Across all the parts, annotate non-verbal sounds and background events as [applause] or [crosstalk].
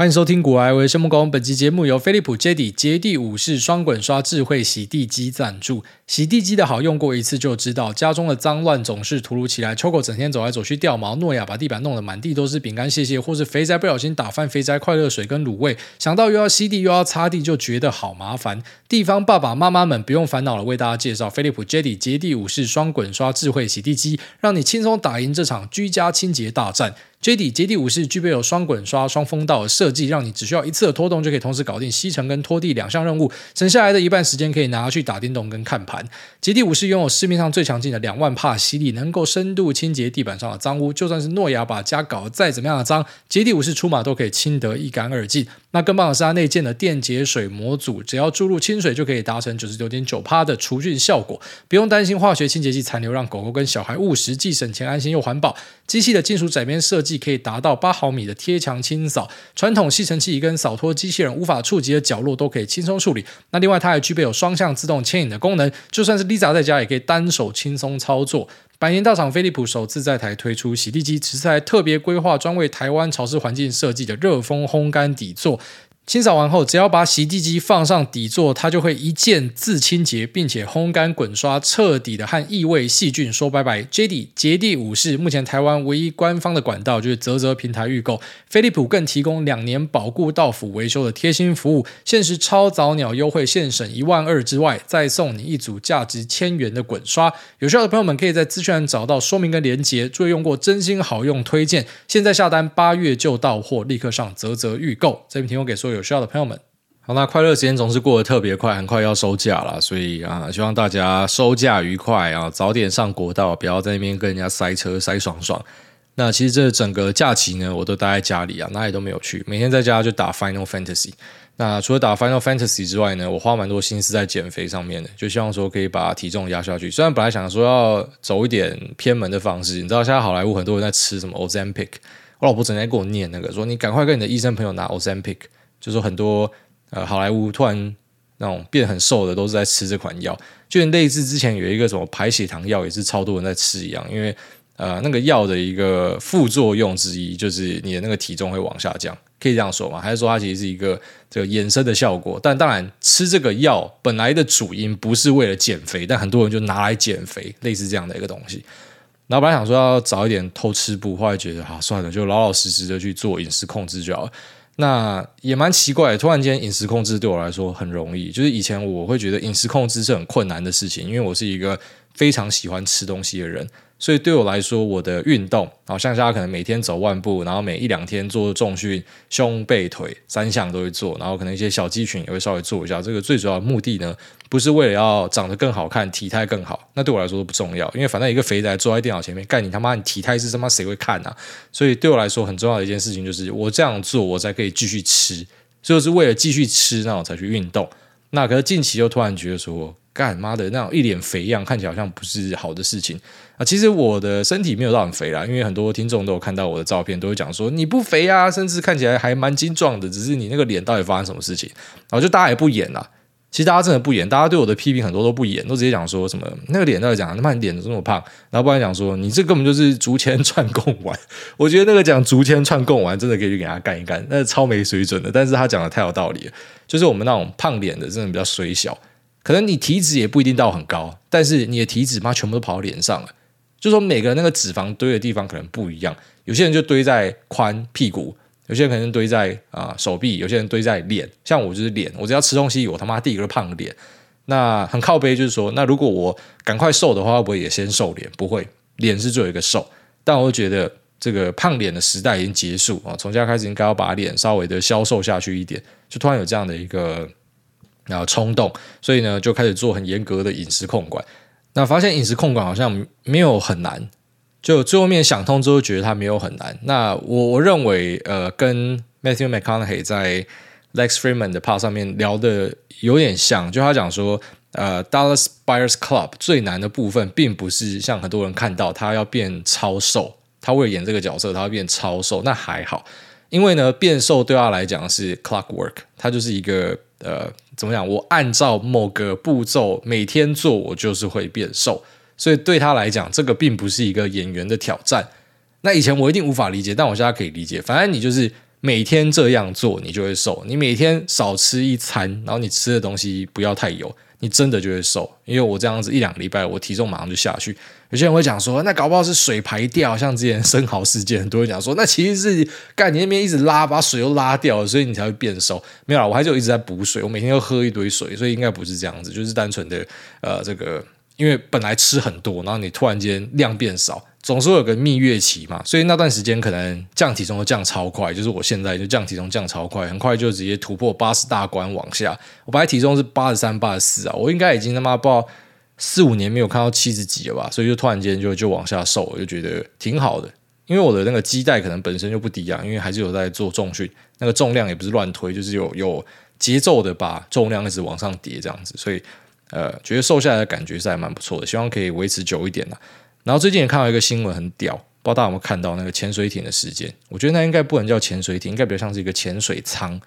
欢迎收听股癌，我是生木工。本期节目由飞利浦 JD 洁地武士双滚刷智慧洗地机赞助。洗地机的好用过一次就知道，家中的脏乱总是突如其来。秋狗整天走来走去掉毛，诺亚把地板弄得满地都是饼干屑屑，或是肥宅不小心打翻肥宅快乐水跟卤味，想到又要吸地又要擦地，就觉得好麻烦。地方爸爸妈妈们不用烦恼了，为大家介绍飞利浦 JD 洁地武士双滚刷智慧洗地机，让你轻松打赢这场居家清洁大战。JD 洁地武士具备有双滚刷、双风道的设计，让你只需要一次的拖动就可以同时搞定吸尘跟拖地两项任务，省下来的一半时间可以拿去打电动跟看盘。杰地武士拥有市面上最强劲的两万帕吸力，能够深度清洁地板上的脏污，就算是诺亚把家搞得再怎么样的脏，杰地武士出马都可以清得一干二净。那更棒的是它内建的电解水模组，只要注入清水就可以达成九十九点九趴的除菌效果，不用担心化学清洁剂残留让狗狗跟小孩误食，既省钱安心又环保。机器的金属窄边设计可以达到八毫米的贴墙清扫，传统吸尘器跟扫拖机器人无法触及的角落都可以轻松处理。那另外它还具备有双向自动牵引的功能，就算是 Lisa 在家也可以单手轻松操作。百年大厂飞利浦首次在台推出洗地机，此次还特别规划专为台湾潮湿环境设计的热风烘干底座。清扫完后，只要把洗地机放上底座，它就会一键自清洁，并且烘干滚刷，彻底的和异味细菌说拜拜。JD 洁地武士目前台湾唯一官方的管道就是啧啧平台预购，飞利浦更提供两年保固到府维修的贴心服务，限时超早鸟优惠，现省一万二之外，再送你一组价值千元的滚刷。有需要的朋友们可以在资讯栏找到说明跟连结，注意用过真心好用，推荐。现在下单八月就到货，立刻上啧啧预购。这边提供给所有。有需要的朋友们，好，那快乐时间总是过得特别快，很快要收假了，所以啊，希望大家收假愉快啊，早点上国道，不要在那边跟人家塞车塞爽爽。那其实这整个假期呢，我都待在家里啊，哪里都没有去，每天在家就打 Final Fantasy。那除了打 Final Fantasy 之外呢，我花蛮多心思在减肥上面的，就希望说可以把体重压下去。虽然本来想说要走一点偏门的方式，你知道现在好莱坞很多人在吃什么 Ozempic，我老婆整天跟我念那个，说你赶快跟你的医生朋友拿 Ozempic。就是说很多呃好莱坞突然那种变很瘦的都是在吃这款药，就类似之前有一个什么排血糖药也是超多人在吃一样，因为呃那个药的一个副作用之一就是你的那个体重会往下降，可以这样说吗？还是说它其实是一个这个衍生的效果？但当然吃这个药本来的主因不是为了减肥，但很多人就拿来减肥，类似这样的一个东西。然后本来想说要早一点偷吃不，后来觉得啊算了，就老老实实的去做饮食控制就好了。那也蛮奇怪，突然间饮食控制对我来说很容易。就是以前我会觉得饮食控制是很困难的事情，因为我是一个非常喜欢吃东西的人。所以对我来说，我的运动，好像大家可能每天走万步，然后每一两天做重训，胸背腿三项都会做，然后可能一些小肌群也会稍微做一下。这个最主要的目的呢，不是为了要长得更好看，体态更好，那对我来说都不重要，因为反正一个肥宅坐在电脑前面，干你他妈，你体态是他妈谁会看啊？所以对我来说很重要的一件事情就是，我这样做，我才可以继续吃，就是为了继续吃，那我才去运动。那可是近期又突然觉得说，干妈的那种一脸肥样，看起来好像不是好的事情啊。其实我的身体没有到很肥啦，因为很多听众都有看到我的照片，都会讲说你不肥啊，甚至看起来还蛮精壮的，只是你那个脸到底发生什么事情？然后就大家也不演啦。其实大家真的不演，大家对我的批评很多都不演，都直接讲说什么那个脸到底讲他妈你脸这么胖？然后不然讲说你这根本就是竹签串贡丸。[laughs] 我觉得那个讲竹签串贡丸真的可以去给他干一干，那是超没水准的。但是他讲的太有道理了，就是我们那种胖脸的真的比较衰小。可能你体脂也不一定到很高，但是你的体脂嘛，全部都跑到脸上了。就说每个人那个脂肪堆的地方可能不一样，有些人就堆在髋屁股，有些人可能堆在啊、手臂，有些人堆在脸。像我就是脸，我只要吃东西，我他妈第一个胖脸。那很靠背，就是说，那如果我赶快瘦的话，会不会也先瘦脸？不会，脸是最后一个瘦。但我觉得这个胖脸的时代已经结束啊，从现在开始应该要把脸稍微的消瘦下去一点。就突然有这样的一个。然后冲动，所以呢就开始做很严格的饮食控管。那发现饮食控管好像没有很难，就最后面想通之后觉得它没有很难。那我我认为呃跟 Matthew McConaughey 在 Lex Fridman 的 part 上面聊的有点像，就他讲说呃 Dallas Buyers Club 最难的部分并不是像很多人看到他要变超瘦，他为了演这个角色他要变超瘦，那还好，因为呢变瘦对他来讲是 clockwork，他就是一个。呃，怎么讲？我按照某个步骤每天做，我就是会变瘦。所以对他来讲，这个并不是一个演员的挑战。那以前我一定无法理解，但我现在可以理解。反正你就是每天这样做，你就会瘦。你每天少吃一餐，然后你吃的东西不要太油，你真的就会瘦。因为我这样子一两个礼拜，我体重马上就下去。有些人会讲说，那搞不好是水排掉，像之前生蚝事件，很多人讲说，那其实是干你那边一直拉，把水又拉掉了，所以你才会变瘦。没有，我还就一直在补水，我每天都喝一堆水，所以应该不是这样子，就是单纯的呃这个。因为本来吃很多，然后你突然间量变少，总是会有个蜜月期嘛，所以那段时间可能降体重都降超快，就是我现在就降体重降超快，很快就直接突破八十大关往下。我本来体重是八十三、八十四啊，我应该已经他妈不知道四五年没有看到七十几了吧，所以就突然间就就往下瘦，我就觉得挺好的。因为我的那个基带可能本身就不低啊，因为还是有在做重训，那个重量也不是乱推，就是有有节奏的把重量一直往上叠这样子，所以。呃，觉得瘦下来的感觉是还蛮不错的，希望可以维持久一点啦。然后最近也看到一个新闻，很屌，不知道大家有没有看到那个潜水艇的事件？我觉得那应该不能叫潜水艇，应该比较像是一个潜水舱。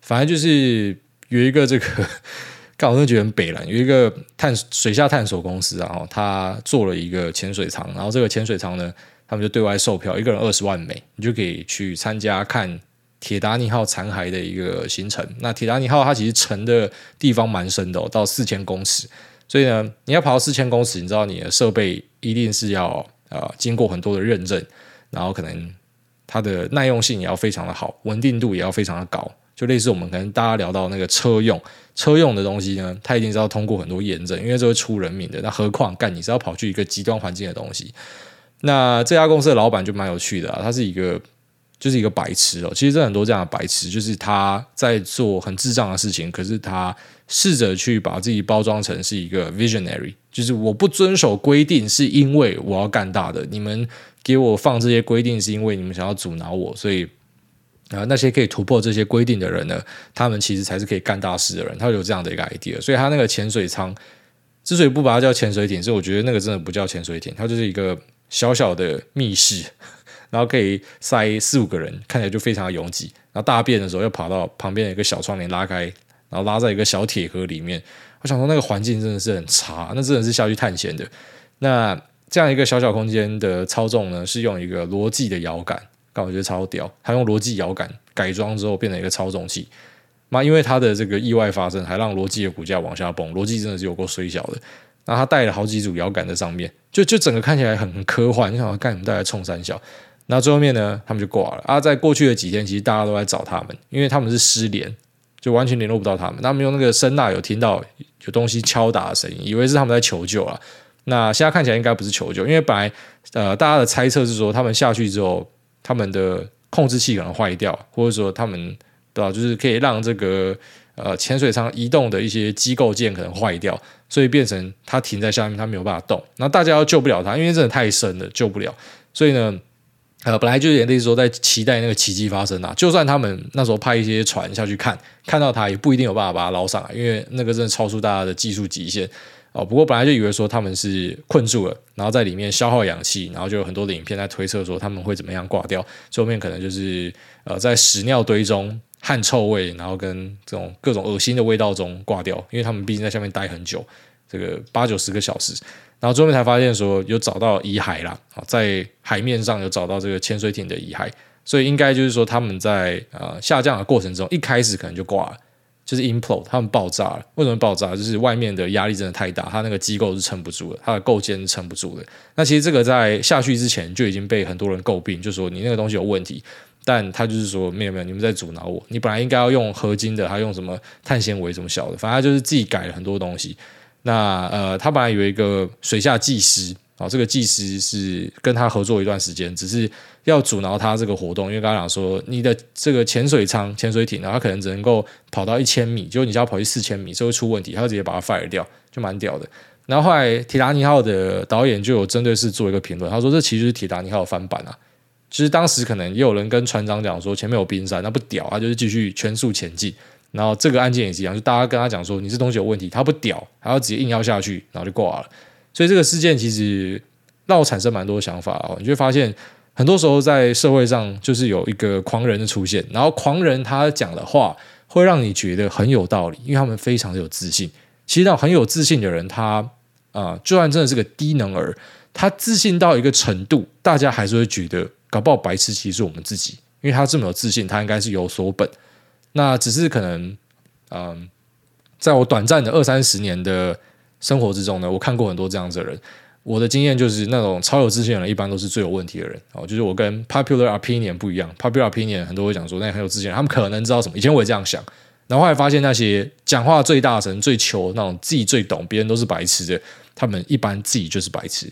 反正就是有一个这个，[laughs] 刚好就觉得很北烂，有一个探水下探索公司，然后他做了一个潜水舱，然后这个潜水舱呢，他们就对外售票，一个人二十万美，你就可以去参加看。铁达尼号残骸的一个行程，那铁达尼号它其实沉的地方蛮深的，到四千公尺，所以呢，你要跑到四千公尺，你知道你的设备一定是要呃经过很多的认证，然后可能它的耐用性也要非常的好，稳定度也要非常的高，就类似我们可能大家聊到那个车用车用的东西呢，它一定是要通过很多验证，因为这会出人命的。那何况干你是要跑去一个极端环境的东西，那这家公司的老板就蛮有趣的啊，他是一个。就是一个白痴哦，其实这很多这样的白痴，就是他在做很智障的事情，可是他试着去把自己包装成是一个 visionary，就是我不遵守规定是因为我要干大的，你们给我放这些规定是因为你们想要阻挠我，所以啊、那些可以突破这些规定的人呢，他们其实才是可以干大事的人，他有这样的一个 idea，所以他那个潜水舱之所以不把它叫潜水艇，是我觉得那个真的不叫潜水艇，它就是一个小小的密室。然后可以塞四五个人，看起来就非常的拥挤。然后大便的时候要跑到旁边的一个小窗帘拉开，然后拉在一个小铁盒里面。我想说那个环境真的是很差，那真的是下去探险的。那这样一个小小空间的操纵呢，是用一个罗技的摇杆，但我觉得超屌。他用罗技摇杆改装之后变成一个操纵器。那因为他的这个意外发生，还让罗技的股价往下崩。罗技真的是有够衰小的。然后他带了好几组摇杆在上面，就就整个看起来很很科幻。你想要干什么？带来冲三小。那最后面呢，他们就挂了啊！在过去的几天，其实大家都在找他们，因为他们是失联，就完全联络不到他们。他们用那个声呐有听到有东西敲打的声音，以为是他们在求救啊。那现在看起来应该不是求救，因为本来呃大家的猜测是说，他们下去之后，他们的控制器可能坏掉，或者说他们对吧，就是可以让这个呃潜水舱移动的一些机构件可能坏掉，所以变成它停在下面，它没有办法动。那大家又救不了它，因为真的太深了，救不了。所以呢。呃，本来就有点类似说在期待那个奇迹发生啊。就算他们那时候派一些船下去看，看到他也不一定有办法把他捞上来，因为那个真的超出大家的技术极限哦。不过本来就以为说他们是困住了，然后在里面消耗氧气，然后就有很多的影片在推测说他们会怎么样挂掉。最后面可能就是呃在屎尿堆中汗臭味，然后跟这种各种恶心的味道中挂掉，因为他们毕竟在下面待很久，这个八九十个小时。然后最后面才发现说有找到遗骸啦，在海面上有找到这个潜水艇的遗骸，所以应该就是说他们在呃下降的过程中，一开始可能就挂了，就是 implode，他们爆炸了。为什么爆炸？就是外面的压力真的太大，它那个机构是撑不住的，它的构件是撑不住的。那其实这个在下去之前就已经被很多人诟病，就说你那个东西有问题，但他就是说没有没有，你们在阻挠我，你本来应该要用合金的，还用什么碳纤维什么小的，反正就是自己改了很多东西。那呃，他本来有一个水下技师啊、哦，这个技师是跟他合作一段时间，只是要阻挠他这个活动，因为刚刚讲说你的这个潜水舱、潜水艇，然后他可能只能够跑到一千米，结果你只要跑去四千米，就会出问题，他就直接把它 fire 掉，就蛮屌的。然后后来铁达尼号的导演就有针对是做一个评论，他说这其实是铁达尼号翻版啊。其实当时可能也有人跟船长讲说前面有冰山，那不屌，他就是继续全速前进。然后这个案件也是一样，就大家跟他讲说你这东西有问题，他不屌，还要直接硬要下去，然后就挂了。所以这个事件其实让我产生蛮多想法哦。你就会发现，很多时候在社会上就是有一个狂人的出现，然后狂人他讲的话会让你觉得很有道理，因为他们非常的有自信。其实那很有自信的人，他啊、就算真的是个低能儿，他自信到一个程度，大家还是会觉得搞不好白痴其实是我们自己。因为他这么有自信，他应该是有所本。那只是可能，嗯，在我短暂的二三十年的生活之中呢，我看过很多这样子的人。我的经验就是，那种超有自信的人，一般都是最有问题的人。哦，就是我跟 popular opinion 不一样，popular opinion 很多会讲说，那很有自信，他们可能知道什么。以前我也这样想，然后后来发现那些讲话最大声、最求那种，自己最懂，别人都是白痴的，他们一般自己就是白痴。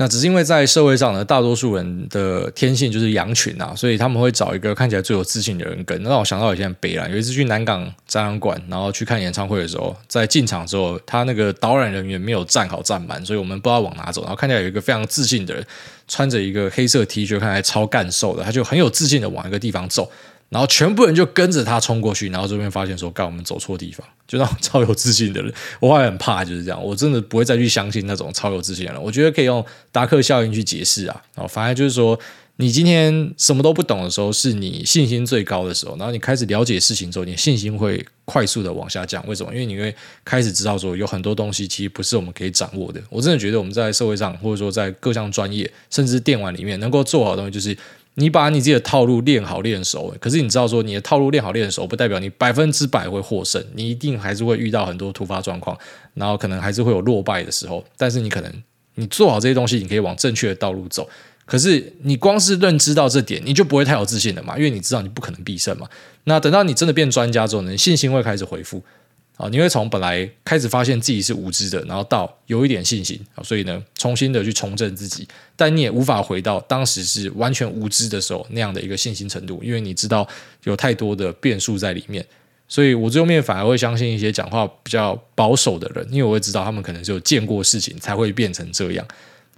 那只是因为在社会上呢，大多数人的天性就是羊群啊，所以他们会找一个看起来最有自信的人跟。那让我想到以前北兰有一次去南港展览馆，然后去看演唱会的时候，在进场之后，他那个导览人员没有站好站满，所以我们不知道往哪走。然后看起来有一个非常自信的人，穿着一个黑色 T 恤，看起来超干瘦的，他就很有自信的往一个地方走。然后全部人就跟着他冲过去，然后这边发现说：“干，我们走错地方。”就那种超有自信的人，我还很怕，就是这样。我真的不会再去相信那种超有自信的人。我觉得可以用达克效应去解释啊。然后反而就是说，你今天什么都不懂的时候，是你信心最高的时候。然后你开始了解事情之后，你信心会快速的往下降。为什么？因为你会开始知道说，有很多东西其实不是我们可以掌握的。我真的觉得我们在社会上，或者说在各项专业，甚至电玩里面，能够做好的东西就是。你把你自己的套路练好练熟，可是你知道说你的套路练好练熟，不代表你百分之百会获胜，你一定还是会遇到很多突发状况，然后可能还是会有落败的时候。但是你可能你做好这些东西，你可以往正确的道路走。可是你光是认知到这点，你就不会太有自信了嘛，因为你知道你不可能必胜嘛。那等到你真的变专家之后呢，你信心会开始恢复。啊，你会从本来开始发现自己是无知的，然后到有一点信心啊，所以呢，重新的去重振自己，但你也无法回到当时是完全无知的时候那样的一个信心程度，因为你知道有太多的变数在里面，所以我最后面反而会相信一些讲话比较保守的人，因为我会知道他们可能是有见过事情才会变成这样，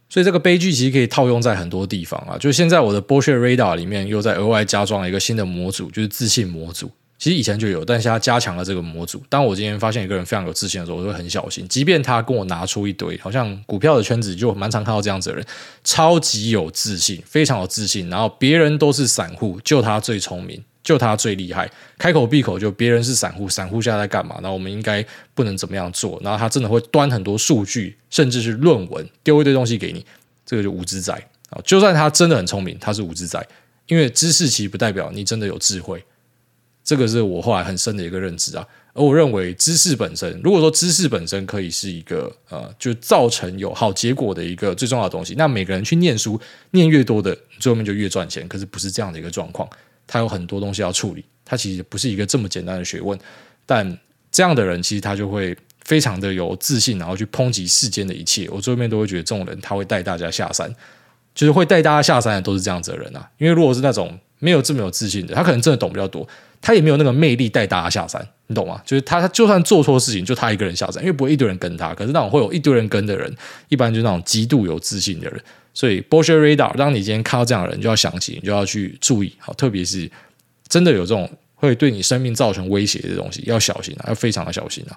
所以这个悲剧其实可以套用在很多地方啊，就现在我的 Bullshit Radar 里面又在额外加装了一个新的模组，就是自信模组。其实以前就有，但是他加强了这个模组。当我今天发现一个人非常有自信的时候，我会很小心。即便他跟我拿出一堆，好像股票的圈子就蛮常看到这样子的人，超级有自信，非常有自信。然后别人都是散户，就他最聪明，就他最厉害，开口闭口就别人是散户，散户现在在干嘛？那我们应该不能怎么样做？然后他真的会端很多数据，甚至是论文，丢一堆东西给你，这个就无知仔啊！就算他真的很聪明，他是无知仔，因为知识其实不代表你真的有智慧。这个是我后来很深的一个认知啊，而我认为知识本身，如果说知识本身可以是一个呃，就造成有好结果的一个最重要的东西，那每个人去念书，念越多的，最后面就越赚钱。可是不是这样的一个状况，他有很多东西要处理，他其实不是一个这么简单的学问。但这样的人其实他就会非常的有自信，然后去抨击世间的一切。我最后面都会觉得这种人他会带大家下山，就是会带大家下山的都是这样子的人啊。因为如果是那种没有这么有自信的，他可能真的懂比较多。他也没有那个魅力带大家下山，你懂吗？就是他，他就算做错事情，就他一个人下山，因为不会一堆人跟他。可是那种会有一堆人跟的人，一般就是那种极度有自信的人。所以 b o s h e Radar，当你今天看到这样的人，就要想起，你就要去注意，好，特别是真的有这种会对你生命造成威胁的东西，要小心啊，要非常的小心啊。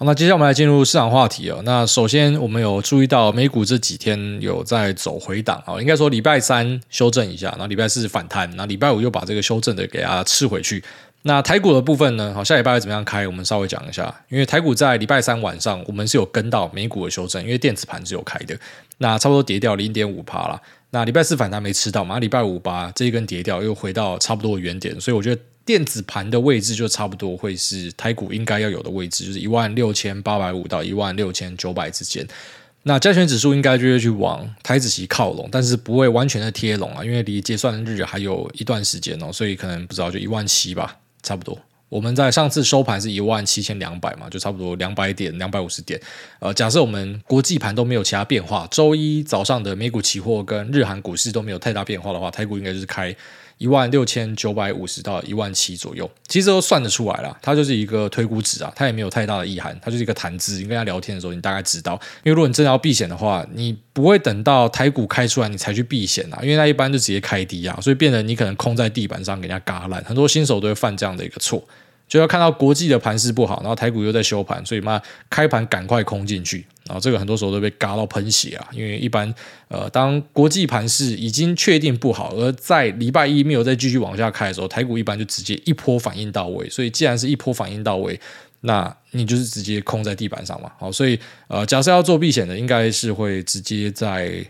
好，那接下来我们来进入市场话题啊。那首先，我们有注意到美股这几天有在走回档啊，应该说礼拜三修正一下，然后礼拜四反弹，然后礼拜五又把这个修正的给它吃回去。那台股的部分呢？好，下礼拜会怎么样开？我们稍微讲一下。因为台股在礼拜三晚上，我们是有跟到美股的修正，因为电子盘是有开的，那差不多跌掉零点五趴了。那礼拜四反弹没吃到嘛？礼拜五把这一根跌掉，又回到差不多的原点，所以我觉得。电子盘的位置就差不多会是台股应该要有的位置，就是一万六千八百五到一万六千九百之间。那加权指数应该就会去往台子期靠拢，但是不会完全的贴拢啊，因为离结算日还有一段时间哦，所以可能不知道就一万七吧，差不多。我们在上次收盘是一万七千两百嘛，就差不多两百点、两百五十点。呃，假设我们国际盘都没有其他变化，周一早上的美股期货跟日韩股市都没有太大变化的话，台股应该就是开。一万六千九百五十到一万七左右，其实都算得出来了。它就是一个推估值啊，它也没有太大的意涵，它就是一个谈资。你跟他聊天的时候，你大概知道。因为如果你真的要避险的话，你不会等到台股开出来你才去避险啊，因为它一般就直接开低啊，所以变得你可能空在地板上给人家嘎烂。很多新手都会犯这样的一个错。就要看到国际的盘势不好，然后台股又在休盘，所以嘛，开盘赶快空进去，然后这个很多时候都被嘎到喷血啊！因为一般呃，当国际盘势已经确定不好，而在礼拜一没有再继续往下开的时候，台股一般就直接一波反应到位。所以既然是一波反应到位，那你就是直接空在地板上嘛。好，所以呃，假设要做避险的，应该是会直接在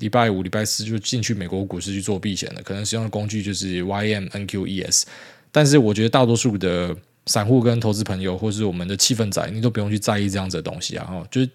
礼拜五、礼拜四就进去美国股市去做避险的，可能使用的工具就是 YMNQES。但是我觉得大多数的散户跟投资朋友，或是我们的气氛仔，你都不用去在意这样子的东西啊。哈，就是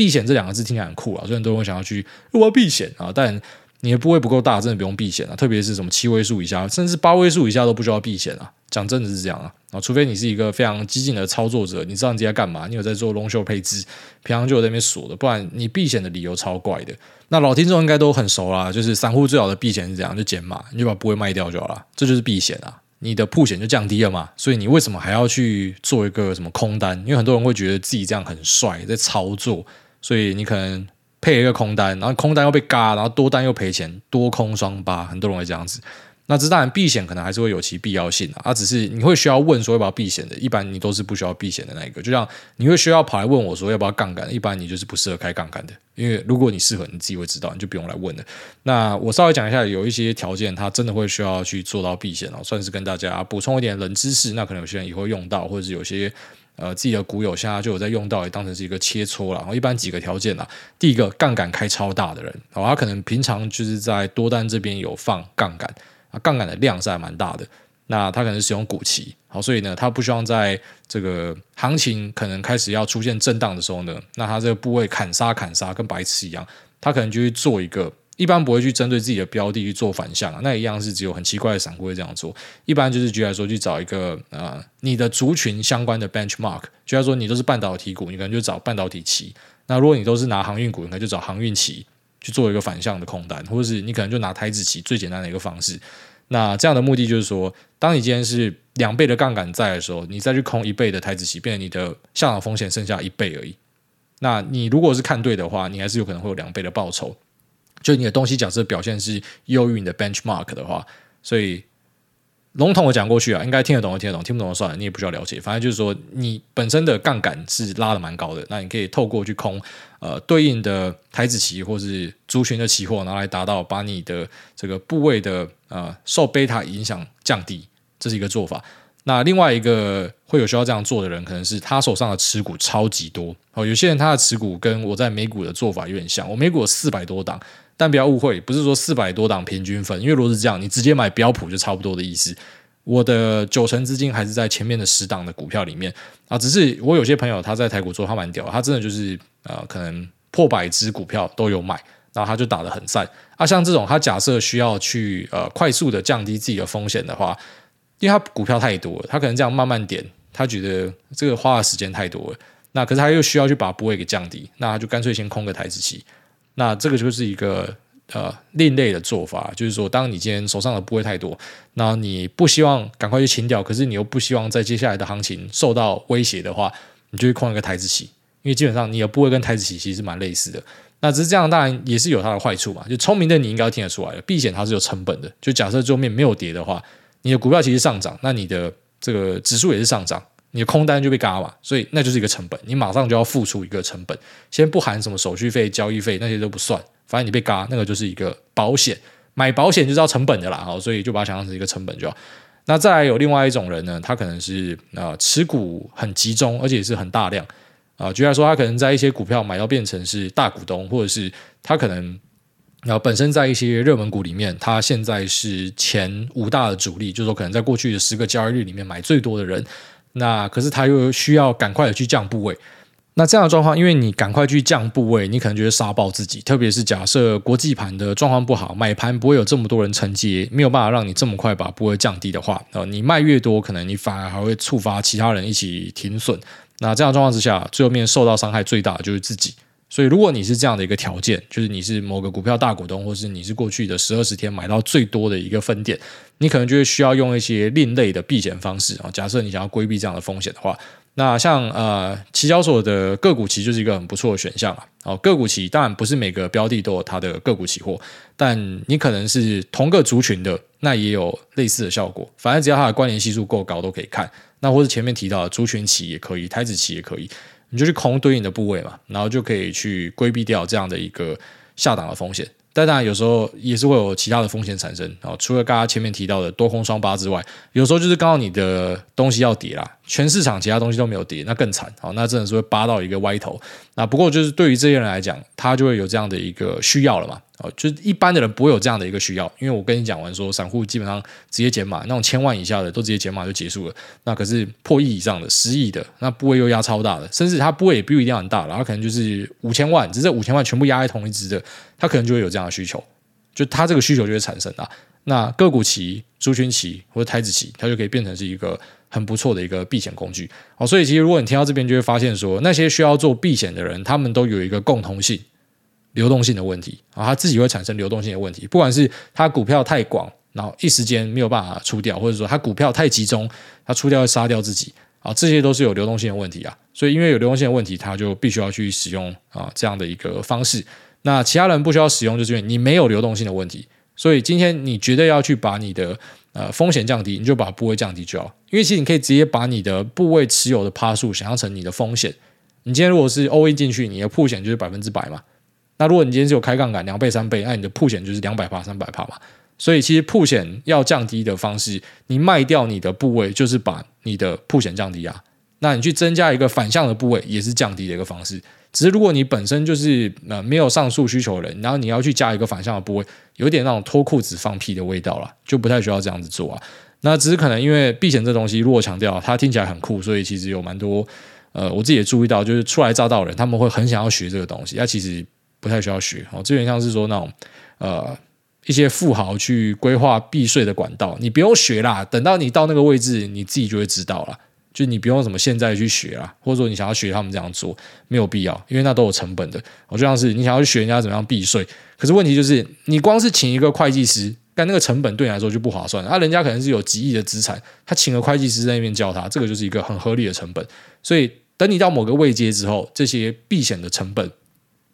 避险这两个字听起来很酷啊，所以很多人会想要去我要避险啊，但。你的部位不够大，真的不用避险啊！特别是什么七位数以下，甚至八位数以下都不需要避险啊！讲真的是这样啊！啊，除非你是一个非常激进的操作者，你知道你在干嘛，你有在做 long short 配置，平常就有在那边锁的，不然你避险的理由超怪的。那老听众应该都很熟啦，就是散户最好的避险是这样，就减码，你就把部位卖掉就好了，这就是避险啊！你的铺险就降低了嘛，所以你为什么还要去做一个什么空单？因为很多人会觉得自己这样很帅，在操作，所以你可能。配一个空单，然后空单又被嘎，然后多单又赔钱，多空双巴，很多人会这样子。那这当然避险可能还是会有其必要性啊，啊，只是你会需要问说要不要避险的，一般你都是不需要避险的那一个。就像你会需要跑来问我说要不要杠杆，一般你就是不适合开杠杆的，因为如果你适合，你自己会知道，你就不用来问了。那我稍微讲一下，有一些条件，它真的会需要去做到避险哦，算是跟大家补充一点冷知识。那可能有些人也会用到，或者是有些。呃，自己的股友现在就有在用到，也当成是一个切磋了。然后一般几个条件啦，第一个杠杆开超大的人，哦，他可能平常就是在多单这边有放杠杆啊，杠杆的量是还蛮大的。那他可能使用股期，好，所以呢，他不希望在这个行情可能开始要出现震荡的时候呢，那他这个部位砍杀砍杀跟白痴一样，他可能就会做一个。一般不会去针对自己的标的去做反向啊，那一样是只有很奇怪的散户会这样做。一般就是举例来说，去找一个、呃，你的族群相关的 benchmark，举例来说你都是半导体股，你可能就找半导体期；那如果你都是拿航运股，你可能就找航运期去做一个反向的空单，或者是你可能就拿台指期最简单的一个方式。那这样的目的就是说，当你今天是两倍的杠杆在的时候，你再去空一倍的台指期，变成你的下档风险剩下一倍而已。那你如果是看对的话，你还是有可能会有两倍的报酬。就你的东西假设表现是优于你的 benchmark 的话，所以笼统的讲过去啊，应该听得懂就听得懂，听不懂就算了，你也不需要了解。反正就是说，你本身的杠杆是拉得蛮高的，那你可以透过去空呃对应的台子期或是族群的期货，拿来达到把你的这个部位的呃受贝塔影响降低，这是一个做法。那另外一个会有需要这样做的人，可能是他手上的持股超级多哦。有些人他的持股跟我在美股的做法有点像，我美股有四百多档。但不要误会，不是说四百多档平均分，因为如果是这样，你直接买标普就差不多的意思。我的九成资金还是在前面的十档的股票里面啊，只是我有些朋友他在台股做，他蛮屌，他真的就是呃，可能破百只股票都有买，然后他就打得很散啊。像这种，他假设需要去呃快速的降低自己的风险的话，因为他股票太多了，他可能这样慢慢点，他觉得这个花的时间太多了，那可是他又需要去把部位给降低，那他就干脆先空个台子期。那这个就是一个呃另类的做法，就是说，当你今天手上的部位太多，那你不希望赶快去清掉，可是你又不希望在接下来的行情受到威胁的话，你就会空一个台指期，因为基本上你的部位跟台指期其实蛮类似的。那只是这样，当然也是有它的坏处嘛。就聪明的你应该听得出来的，避险它是有成本的。就假设桌面没有跌的话，你的股票其实上涨，那你的这个指数也是上涨。你的空单就被嘎嘛，所以那就是一个成本，你马上就要付出一个成本，先不含什么手续费、交易费那些都不算，反正你被嘎，那个就是一个保险，买保险就是要成本的啦，好，所以就把它想象成一个成本就好。那再来有另外一种人呢，他可能是、呃、持股很集中，而且是很大量啊，举例来说，他可能在一些股票买到变成是大股东，或者是他可能啊本身在一些热门股里面，他现在是前五大的主力，就是说可能在过去的十个交易日里面买最多的人。那可是他又需要赶快的去降部位，那这样的状况，因为你赶快去降部位，你可能就会杀爆自己。特别是假设国际盘的状况不好，买盘不会有这么多人承接，没有办法让你这么快把部位降低的话，呃，你卖越多，可能你反而还会触发其他人一起停损。那这样的状况之下，最后面受到伤害最大的就是自己。所以，如果你是这样的一个条件，就是你是某个股票大股东，或是你是过去的十二十天买到最多的一个分点，你可能就会需要用一些另类的避险方式啊。假设你想要规避这样的风险的话，那像呃期交所的个股期就是一个很不错的选项啊。哦，个股期当然不是每个标的都有它的个股期货，但你可能是同个族群的，那也有类似的效果。反正只要它的关联系数够高，都可以看。那或者前面提到的族群期也可以，台子期也可以。你就去空对应的部位嘛，然后就可以去规避掉这样的一个下档的风险。但当然有时候也是会有其他的风险产生。啊除了刚刚前面提到的多空双八之外，有时候就是刚好你的东西要跌啦，全市场其他东西都没有跌，那更惨。啊，那真的是会扒到一个歪头。那不过就是对于这些人来讲，他就会有这样的一个需要了嘛。哦，就一般的人不会有这样的一个需要，因为我跟你讲完说，散户基本上直接减码，那种千万以下的都直接减码就结束了。那可是破亿以上的、十亿的，那部位又压超大的，甚至它部位也不一定很大，然后可能就是五千万，只是五千万全部压在同一只的，它可能就会有这样的需求，就它这个需求就会产生啊。那个股期、族群期或者台子期，它就可以变成是一个很不错的一个避险工具。好，所以其实如果你听到这边，就会发现说，那些需要做避险的人，他们都有一个共同性。流动性的问题啊，他自己会产生流动性的问题。不管是他股票太广，然后一时间没有办法出掉，或者说他股票太集中，他出掉会杀掉自己啊，这些都是有流动性的问题啊。所以因为有流动性的问题，他就必须要去使用啊这样的一个方式。那其他人不需要使用，就是因为你没有流动性的问题。所以今天你觉得要去把你的呃风险降低，你就把部位降低就好。因为其实你可以直接把你的部位持有的趴数想象成你的风险。你今天如果是 all in 进去，你的曝险就是百分之百嘛。那如果你今天是有开杠杆两倍三倍，那你的铺险就是两百帕三百帕嘛。所以其实铺险要降低的方式，你卖掉你的部位，就是把你的铺险降低啊。那你去增加一个反向的部位，也是降低的一个方式。只是如果你本身就是呃没有上述需求的人，然后你要去加一个反向的部位，有点那种脱裤子放屁的味道了，就不太需要这样子做啊。那只是可能因为避险这东西，如果强调它听起来很酷，所以其实有蛮多呃我自己也注意到，就是初来乍到的人，他们会很想要学这个东西。那其实。不太需要学哦，这有点像是说那种呃一些富豪去规划避税的管道，你不用学啦，等到你到那个位置，你自己就会知道了。就你不用什么现在去学啦，或者说你想要学他们这样做，没有必要，因为那都有成本的。我就像是你想要去学人家怎么样避税，可是问题就是你光是请一个会计师，但那个成本对你来说就不划算。那、啊、人家可能是有几亿的资产，他请个会计师在那边教他，这个就是一个很合理的成本。所以等你到某个位阶之后，这些避险的成本。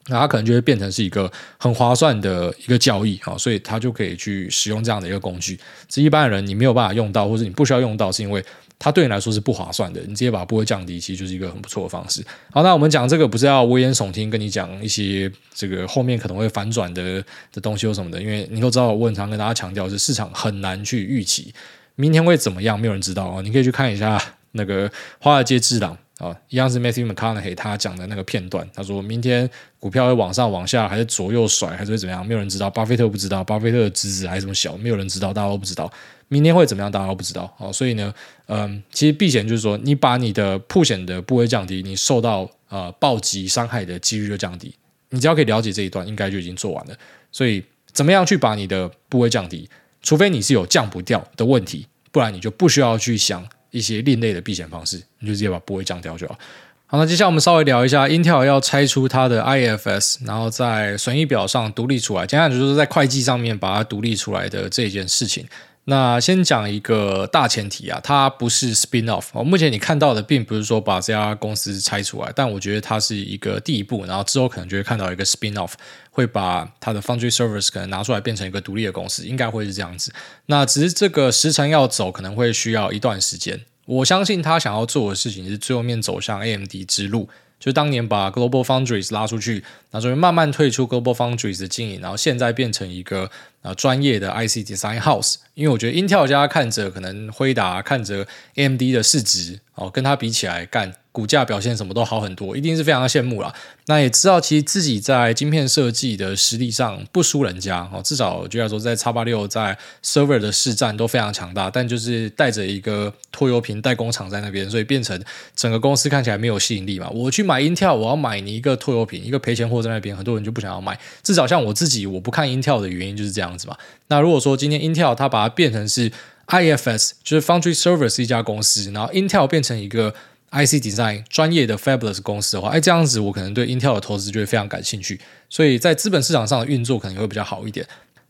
那它可能就会变成是一个很划算的一个交易啊，所以它就可以去使用这样的一个工具。这一般的人你没有办法用到，或者你不需要用到，是因为它对你来说是不划算的。你直接把它不会降低，其实就是一个很不错的方式。好，那我们讲这个不是要危言耸听，跟你讲一些这个后面可能会反转的的东西或什么的，因为你都知道，我很常跟大家强调是市场很难去预期明天会怎么样，没有人知道啊。你可以去看一下那个《华尔街之狼》。啊，一样是 Matthew McConaughey 他讲的那个片段。他说明天股票会往上、往下，还是左右甩，还是会怎么样？没有人知道。巴菲特不知道，巴菲特的侄子还是这么小，没有人知道，大家都不知道。明天会怎么样？大家都不知道。好，所以呢，嗯，其实避险就是说，你把你的破险的部位降低，你受到呃暴击伤害的几率就降低。你只要可以了解这一段，应该就已经做完了。所以，怎么样去把你的部位降低？除非你是有降不掉的问题，不然你就不需要去想。一些另类的避险方式，你就直接把波位降掉就好。好，那接下来我们稍微聊一下，Intel 要拆出它的 IFS，然后在损益表上独立出来，简单就是在会计上面把它独立出来的这件事情。那先讲一个大前提啊，它不是 spin off。哦，目前你看到的并不是说把这家公司拆出来，但我觉得它是一个第一步，然后之后可能就会看到一个 spin off，会把它的 Foundry service 可能拿出来变成一个独立的公司，应该会是这样子。那只是这个时程要走，可能会需要一段时间。我相信他想要做的事情是最后面走向 AMD 之路。就当年把 Global Foundries 拉出去，然后就慢慢退出 Global Foundries 的经营，然后现在变成一个呃专业的 IC Design House。因为我觉得 Intel 家看着可能辉达看着 AMD 的市值哦，跟他比起来干。股价表现什么都好很多，一定是非常的羡慕啦。那也知道其实自己在晶片设计的实力上不输人家哦，至少就要说在 X86 在 server 的市占都非常强大，但就是带着一个拖油瓶代工厂在那边，所以变成整个公司看起来没有吸引力嘛。我去买 Intel，我要买你一个拖油瓶，一个赔钱货在那边，很多人就不想要买。至少像我自己，我不看 Intel 的原因就是这样子嘛。那如果说今天 Intel 它把它变成是 IFS，就是 Foundry Server 是一家公司，然后 Intel 变成一个。IC Design 专业的 Fabulous 公司的话，哎，这样子我可能对 Intel 的投资就会非常感兴趣，所以在资本市场上的运作可能会比较好一点。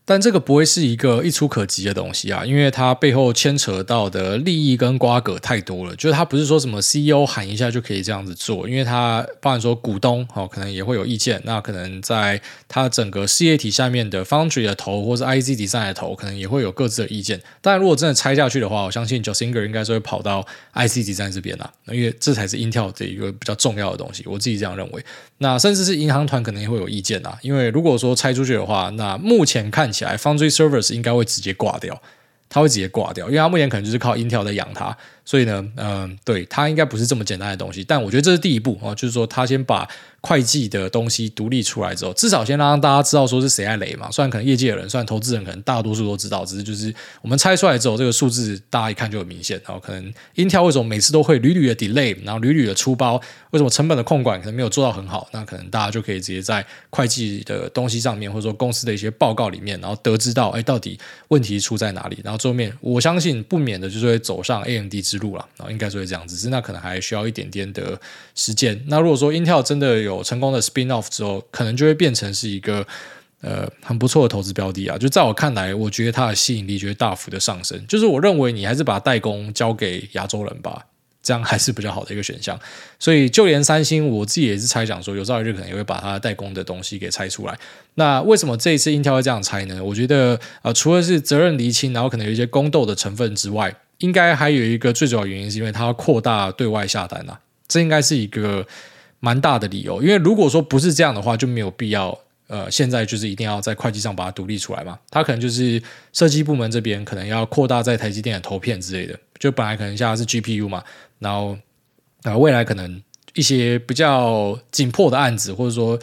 但这个不会是一个一触可及的东西啊，因为它背后牵扯到的利益跟瓜葛太多了。就是它不是说什么 CEO 喊一下就可以这样子做，因为它包含说股东哦，可能也会有意见。那可能在它整个事业体下面的 Foundry 的头，或是 IC Design 的头，可能也会有各自的意见。但如果真的拆下去的话，我相信 Joh Singer 应该是会跑到 IC Design 这边啦，因为这才是 Intel 的一个比较重要的东西。我自己这样认为。那甚至是银行团可能也会有意见啊，因为如果说拆出去的话，那目前看起来 Foundry Service 应该会直接挂掉，它会直接挂掉，因为它目前可能就是靠 Intel 在养它，所以呢，嗯、对，它应该不是这么简单的东西。但我觉得这是第一步啊，就是说他先把会计的东西独立出来之后，至少先让大家知道说是谁在雷嘛。虽然可能业界的人，虽然投资人可能大多数都知道，只是就是我们猜出来之后，这个数字大家一看就很明显。然后可能 Intel 为什么每次都会屡屡的 delay，然后屡屡的出包，为什么成本的控管可能没有做到很好？那可能大家就可以直接在会计的东西上面，或者说公司的一些报告里面，然后得知到，哎，到底问题出在哪里？然后最后面，我相信不免的就是会走上 AMD 之路了。然后应该是这样子，只是那可能还需要一点点的时间。那如果说 Intel 真的有成功的 spin off 之后，可能就会变成是一个呃很不错的投资标的啊。就在我看来，我觉得它的吸引力就会大幅的上升。就是我认为你还是把代工交给亚洲人吧，这样还是比较好的一个选项。所以就连三星，我自己也是猜想说，有朝一日可能也会把它代工的东西给拆出来。那为什么这一次 Intel 会这样拆呢？我觉得呃，除了是责任厘清，然后可能有一些宫斗的成分之外，应该还有一个最主要原因，是因为它要扩大对外下单啊。这应该是一个。蛮大的理由，因为如果说不是这样的话，就没有必要。呃，现在就是一定要在会计上把它独立出来嘛。它可能就是设计部门这边可能要扩大在台积电的投片之类的。就本来可能现在是 GPU 嘛，然后呃未来可能一些比较紧迫的案子，或者说。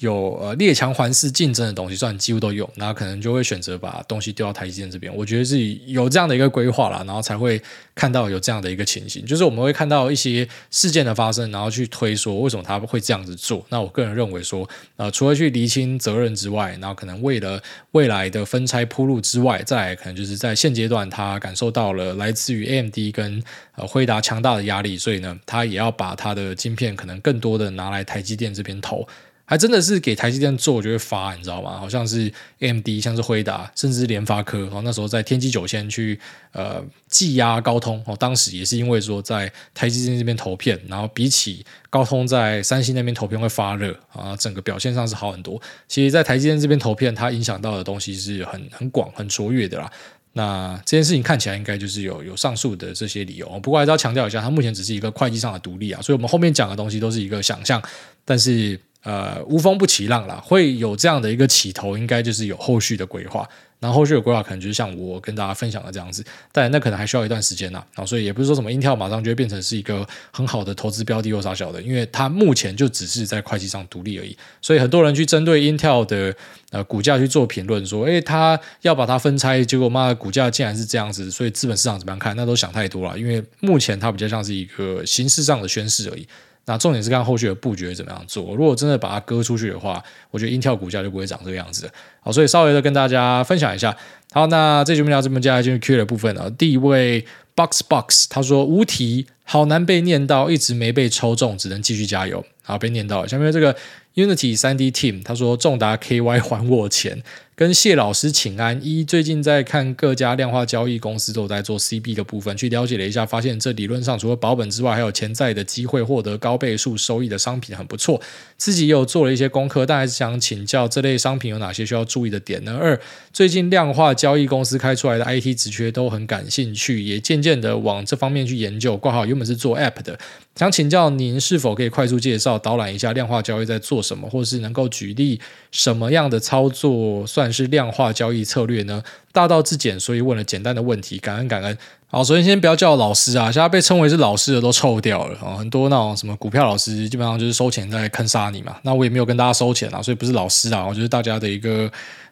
有呃列强环视竞争的东西，算几乎都有，那可能就会选择把东西丢到台积电这边。我觉得是有这样的一个规划啦，然后才会看到有这样的一个情形，就是我们会看到一些事件的发生，然后去推说为什么他会这样子做。那我个人认为说，呃，除了去厘清责任之外，然后可能为了未来的分拆铺路之外，再来可能就是在现阶段他感受到了来自于 AMD 跟呃辉达强大的压力，所以呢，他也要把他的晶片可能更多的拿来台积电这边投。还真的是给台积电做，就会发，你知道吗？好像是 AMD，像是辉达，甚至联发科，哦，那时候在天玑九千去呃技压高通，哦，当时也是因为说在台积电这边投片，然后比起高通在三星那边投片会发热啊，整个表现上是好很多。其实，在台积电这边投片，它影响到的东西是很很广、很卓越的啦。那这件事情看起来应该就是有有上述的这些理由，不过还是要强调一下，它目前只是一个会计上的独立啊，所以我们后面讲的东西都是一个想象，但是。呃，无风不起浪啦，会有这样的一个起头，应该就是有后续的规划。然后后续的规划可能就是像我跟大家分享的这样子，但那可能还需要一段时间呐。啊，所以也不是说什么 Intel 马上就会变成是一个很好的投资标的或啥小的，因为它目前就只是在会计上独立而已。所以很多人去针对 Intel 的呃股价去做评论，说，诶，他要把它分拆，结果妈的股价竟然是这样子，所以资本市场怎么样看？那都想太多了，因为目前它比较像是一个形式上的宣示而已。那重点是看后续的布局怎么样做。如果真的把它割出去的话，我觉得 Intel 股价就不会长这个样子。好，所以稍微的跟大家分享一下。好，那这节目聊这么接下来进入 Q 的部分了。第一位 Box Box 他说无题，好难被念到，一直没被抽中，只能继续加油。好，被念到了。下面这个 Unity 三 D Team 他说重达 KY 还我钱。跟谢老师请安。一最近在看各家量化交易公司都在做 CB 的部分，去了解了一下，发现这理论上除了保本之外，还有潜在的机会获得高倍数收益的商品很不错。自己也有做了一些功课，但还是想请教这类商品有哪些需要注意的点呢？二最近量化交易公司开出来的 IT 职缺都很感兴趣，也渐渐的往这方面去研究。挂号原本是做 App 的，想请教您是否可以快速介绍导览一下量化交易在做什么，或者是能够举例什么样的操作算是量化交易策略呢？大道至简，所以问了简单的问题，感恩感恩。好，首先先不要叫老师啊，现在被称为是老师的都臭掉了啊，很多那种什么股票老师，基本上就是收钱在坑杀你嘛。那我也没有跟大家收钱啊，所以不是老师啊，我就是大家的一个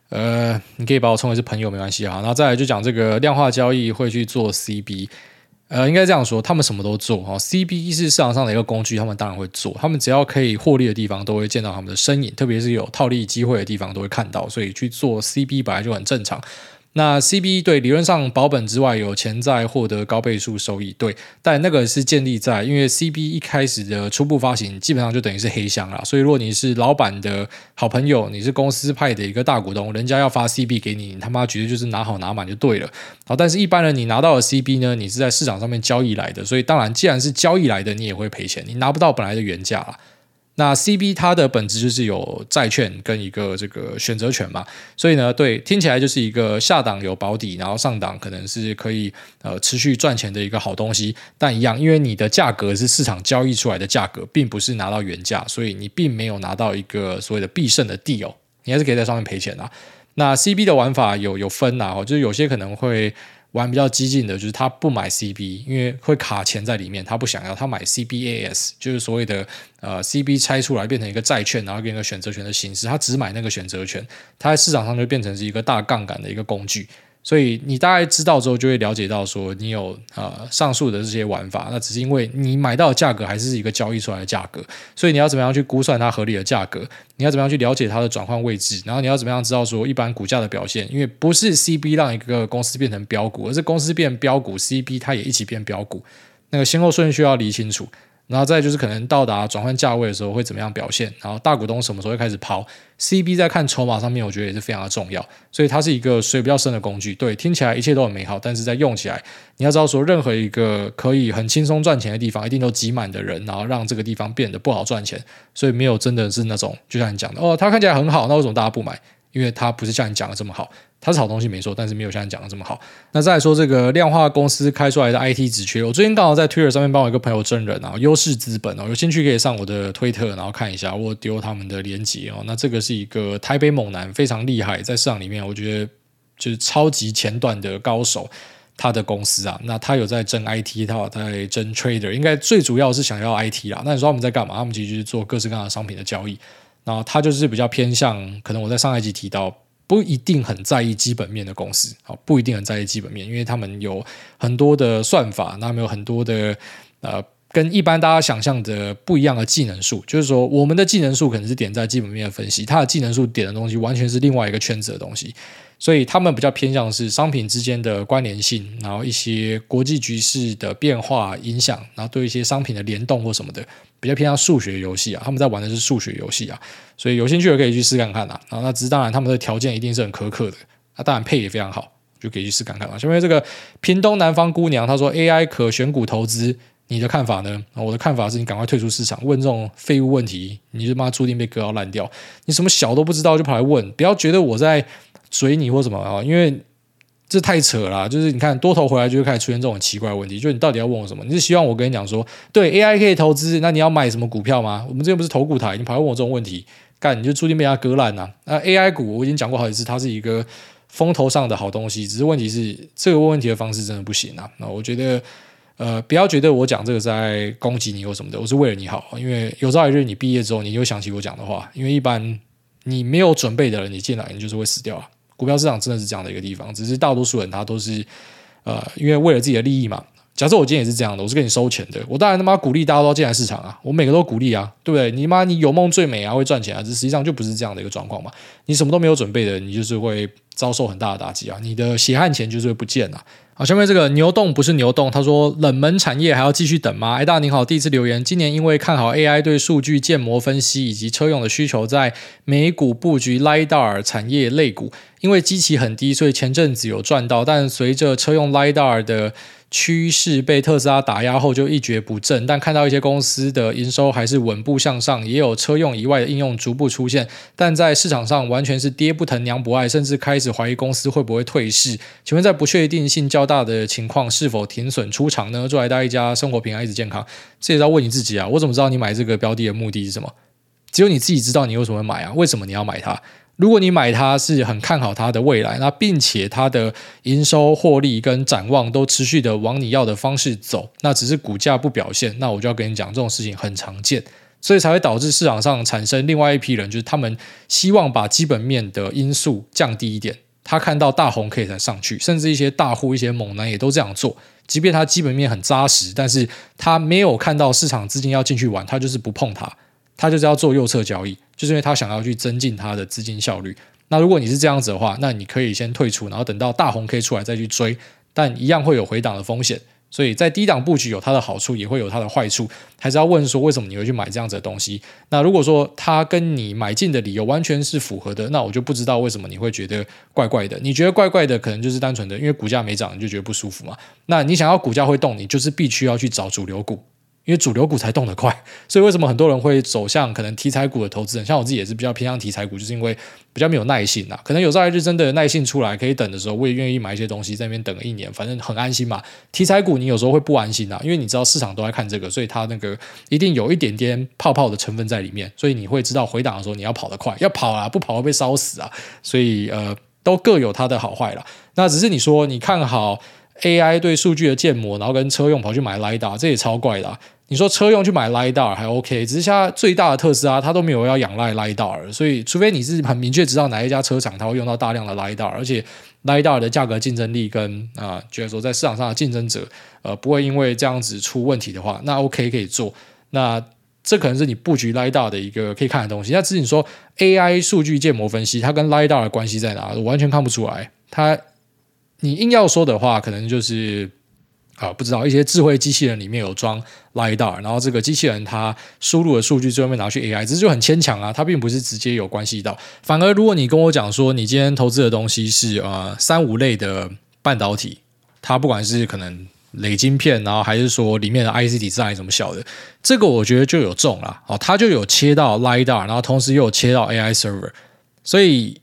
呃，你可以把我称为是朋友没关系啊。然后再来就讲这个量化交易会去做 CB。呃，应该这样说，他们什么都做哈。CB 是市场上的一个工具，他们当然会做。他们只要可以获利的地方，都会见到他们的身影，特别是有套利机会的地方，都会看到。所以去做 CB 本来就很正常。那 CB 对理论上保本之外，有潜在获得高倍数收益，对，但那个是建立在因为 CB 一开始的初步发行基本上就等于是黑箱了，所以如果你是老板的好朋友，你是公司派的一个大股东，人家要发 CB 给你，你他妈绝对就是拿好拿满就对了。好，但是一般人你拿到了 CB 呢，你是在市场上面交易来的，所以当然既然是交易来的，你也会赔钱，你拿不到本来的原价了。那 CB 它的本质就是有债券跟一个这个选择权嘛，所以呢，对，听起来就是一个下档有保底，然后上档可能是可以呃持续赚钱的一个好东西。但一样，因为你的价格是市场交易出来的价格，并不是拿到原价，所以你并没有拿到一个所谓的必胜的 deal，你还是可以在上面赔钱啊。那 CB 的玩法有有分啊，就是有些可能会。玩比较激进的，就是他不买 CB，因为会卡钱在里面，他不想要，他买 CBAS，就是所谓的呃 CB 拆出来变成一个债券，然后变成一个选择权的形式，他只买那个选择权，他在市场上就变成是一个大杠杆的一个工具。所以你大概知道之后，就会了解到说，你有呃上述的这些玩法，那只是因为你买到的价格还是一个交易出来的价格，所以你要怎么样去估算它合理的价格？你要怎么样去了解它的转换位置？然后你要怎么样知道说一般股价的表现？因为不是 CB 让一个公司变成标股，而是公司变标股，CB 它也一起变标股，那个先后顺序要理清楚。然后再就是可能到达转换价位的时候会怎么样表现，然后大股东什么时候会开始抛，CB 在看筹码上面，我觉得也是非常的重要，所以它是一个水比较深的工具。对，听起来一切都很美好，但是在用起来，你要知道说，任何一个可以很轻松赚钱的地方，一定都挤满的人，然后让这个地方变得不好赚钱。所以没有真的是那种，就像你讲的，哦，它看起来很好，那为什么大家不买？因为它不是像你讲的这么好，它是好东西没错，但是没有像你讲的这么好。那再来说这个量化公司开出来的 IT 职缺，我最近刚好在 Twitter 上面帮我一个朋友征人啊，优势资本哦，有兴趣可以上我的推特，然后看一下，我丢他们的链接哦。那这个是一个台北猛男，非常厉害，在市场里面我觉得就是超级前段的高手，他的公司啊，那他有在争 IT，他有在争 Trader，应该最主要是想要 IT 啦。那你说他们在干嘛？他们其实做各式各样的商品的交易。然后他就是比较偏向，可能我在上一集提到，不一定很在意基本面的公司，好，不一定很在意基本面，因为他们有很多的算法，那他们有很多的呃，跟一般大家想象的不一样的技能树，就是说我们的技能树可能是点在基本面分析，他的技能树点的东西完全是另外一个圈子的东西。所以他们比较偏向是商品之间的关联性，然后一些国际局势的变化影响，然后对一些商品的联动或什么的，比较偏向数学游戏啊。他们在玩的是数学游戏啊，所以有兴趣的可以去试看看啊。然后那只是当然他们的条件一定是很苛刻的，那当然配也非常好，就可以去试看看啊。因为这个屏东南方姑娘她说 AI 可选股投资，你的看法呢？我的看法是你赶快退出市场，问这种废物问题，你就妈注定被割到烂掉。你什么小都不知道就跑来问，不要觉得我在。随你或什么啊？因为这太扯了，就是你看多头回来就会开始出现这种奇怪的问题。就你到底要问我什么？你是希望我跟你讲说，对 AI 可以投资，那你要买什么股票吗？我们这边不是投股台，你跑来问我这种问题，干你就注定被它割烂呐！那 AI 股我已经讲过好几次，它是一个风头上的好东西，只是问题是这个问问题的方式真的不行啊！那我觉得，呃，不要觉得我讲这个在攻击你或什么的，我是为了你好，因为有朝一日你毕业之后，你又想起我讲的话，因为一般你没有准备的人，你进来你就是会死掉啊。股票市场真的是这样的一个地方，只是大多数人他都是，呃，因为为了自己的利益嘛。假设我今天也是这样的，我是给你收钱的，我当然他妈鼓励大家都进来市场啊，我每个都鼓励啊，对不对？你妈你有梦最美啊，会赚钱啊，这实际上就不是这样的一个状况嘛。你什么都没有准备的，你就是会遭受很大的打击啊，你的血汗钱就是会不见啊。好，下面这个牛洞不是牛洞，他说冷门产业还要继续等吗？哎，大家您好，第一次留言。今年因为看好 AI 对数据建模分析以及车用的需求，在美股布局 LiDAR 产业类股，因为基期很低，所以前阵子有赚到，但随着车用 LiDAR 的趋势被特斯拉打压后就一蹶不振，但看到一些公司的营收还是稳步向上，也有车用以外的应用逐步出现，但在市场上完全是爹不疼娘不爱，甚至开始怀疑公司会不会退市。请问在不确定性较大的情况，是否停损出场呢？祝来大家生活平安，一直健康。这也要问你自己啊，我怎么知道你买这个标的的目的是什么？只有你自己知道你为什么会买啊？为什么你要买它？如果你买它是很看好它的未来，那并且它的营收、获利跟展望都持续的往你要的方式走，那只是股价不表现，那我就要跟你讲，这种事情很常见，所以才会导致市场上产生另外一批人，就是他们希望把基本面的因素降低一点，他看到大红可以才上去，甚至一些大户、一些猛男也都这样做，即便他基本面很扎实，但是他没有看到市场资金要进去玩，他就是不碰它。他就是要做右侧交易，就是因为他想要去增进他的资金效率。那如果你是这样子的话，那你可以先退出，然后等到大红 K 出来再去追，但一样会有回档的风险。所以在低档布局有它的好处，也会有它的坏处，还是要问说为什么你会去买这样子的东西？那如果说它跟你买进的理由完全是符合的，那我就不知道为什么你会觉得怪怪的。你觉得怪怪的，可能就是单纯的因为股价没涨，你就觉得不舒服嘛。那你想要股价会动，你就是必须要去找主流股。因为主流股才动得快，所以为什么很多人会走向可能题材股的投资人？像我自己也是比较偏向题材股，就是因为比较没有耐性呐。可能有朝一日真的耐性出来可以等的时候，我也愿意买一些东西在那边等个一年，反正很安心嘛。题材股你有时候会不安心呐，因为你知道市场都在看这个，所以它那个一定有一点点泡泡的成分在里面，所以你会知道回档的时候你要跑得快，要跑啊，不跑会被烧死啊。所以呃。都各有它的好坏啦。那只是你说你看好 AI 对数据的建模，然后跟车用跑去买 l i d a 这也超怪的。你说车用去买 LiDAR 还 OK，只是现在最大的特斯拉它都没有要仰赖 LiDAR，所以除非你是很明确知道哪一家车厂它会用到大量的 LiDAR，而且 LiDAR 的价格竞争力跟啊，觉得说在市场上的竞争者呃不会因为这样子出问题的话，那 OK 可以做。那这可能是你布局 LiDAR 的一个可以看的东西。那至于你说 AI 数据建模分析，它跟 LiDAR 的关系在哪？我完全看不出来。它你硬要说的话，可能就是。啊，不知道一些智慧机器人里面有装 LiDAR，然后这个机器人它输入的数据最后面拿去 AI，这就很牵强啊。它并不是直接有关系到，反而如果你跟我讲说你今天投资的东西是呃三五类的半导体，它不管是可能磊晶片，然后还是说里面的 IC 体是什么小的，这个我觉得就有中了哦，它就有切到 LiDAR，然后同时又有切到 AI server，所以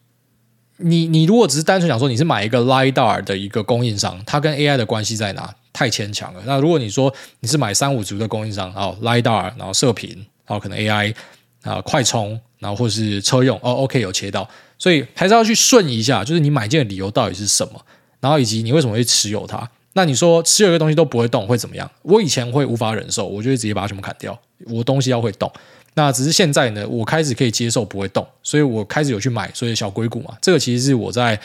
你你如果只是单纯想说你是买一个 LiDAR 的一个供应商，它跟 AI 的关系在哪？太牵强了。那如果你说你是买三五族的供应商，哦，LiDAR，然后射频，然后可能 AI 啊，快充，然后或是车用，哦，OK，有切到，所以还是要去顺一下，就是你买进的理由到底是什么，然后以及你为什么会持有它。那你说持有一个东西都不会动会怎么样？我以前会无法忍受，我就会直接把它全部砍掉。我东西要会动，那只是现在呢，我开始可以接受不会动，所以我开始有去买，所以小硅股嘛，这个其实是我在。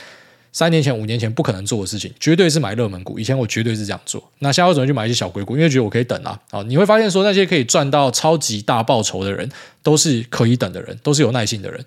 三年前、五年前不可能做的事情，绝对是买热门股。以前我绝对是这样做。那现在为什么去买一些小硅股？因为觉得我可以等啊。好，你会发现说那些可以赚到超级大报酬的人，都是可以等的人，都是有耐心的人。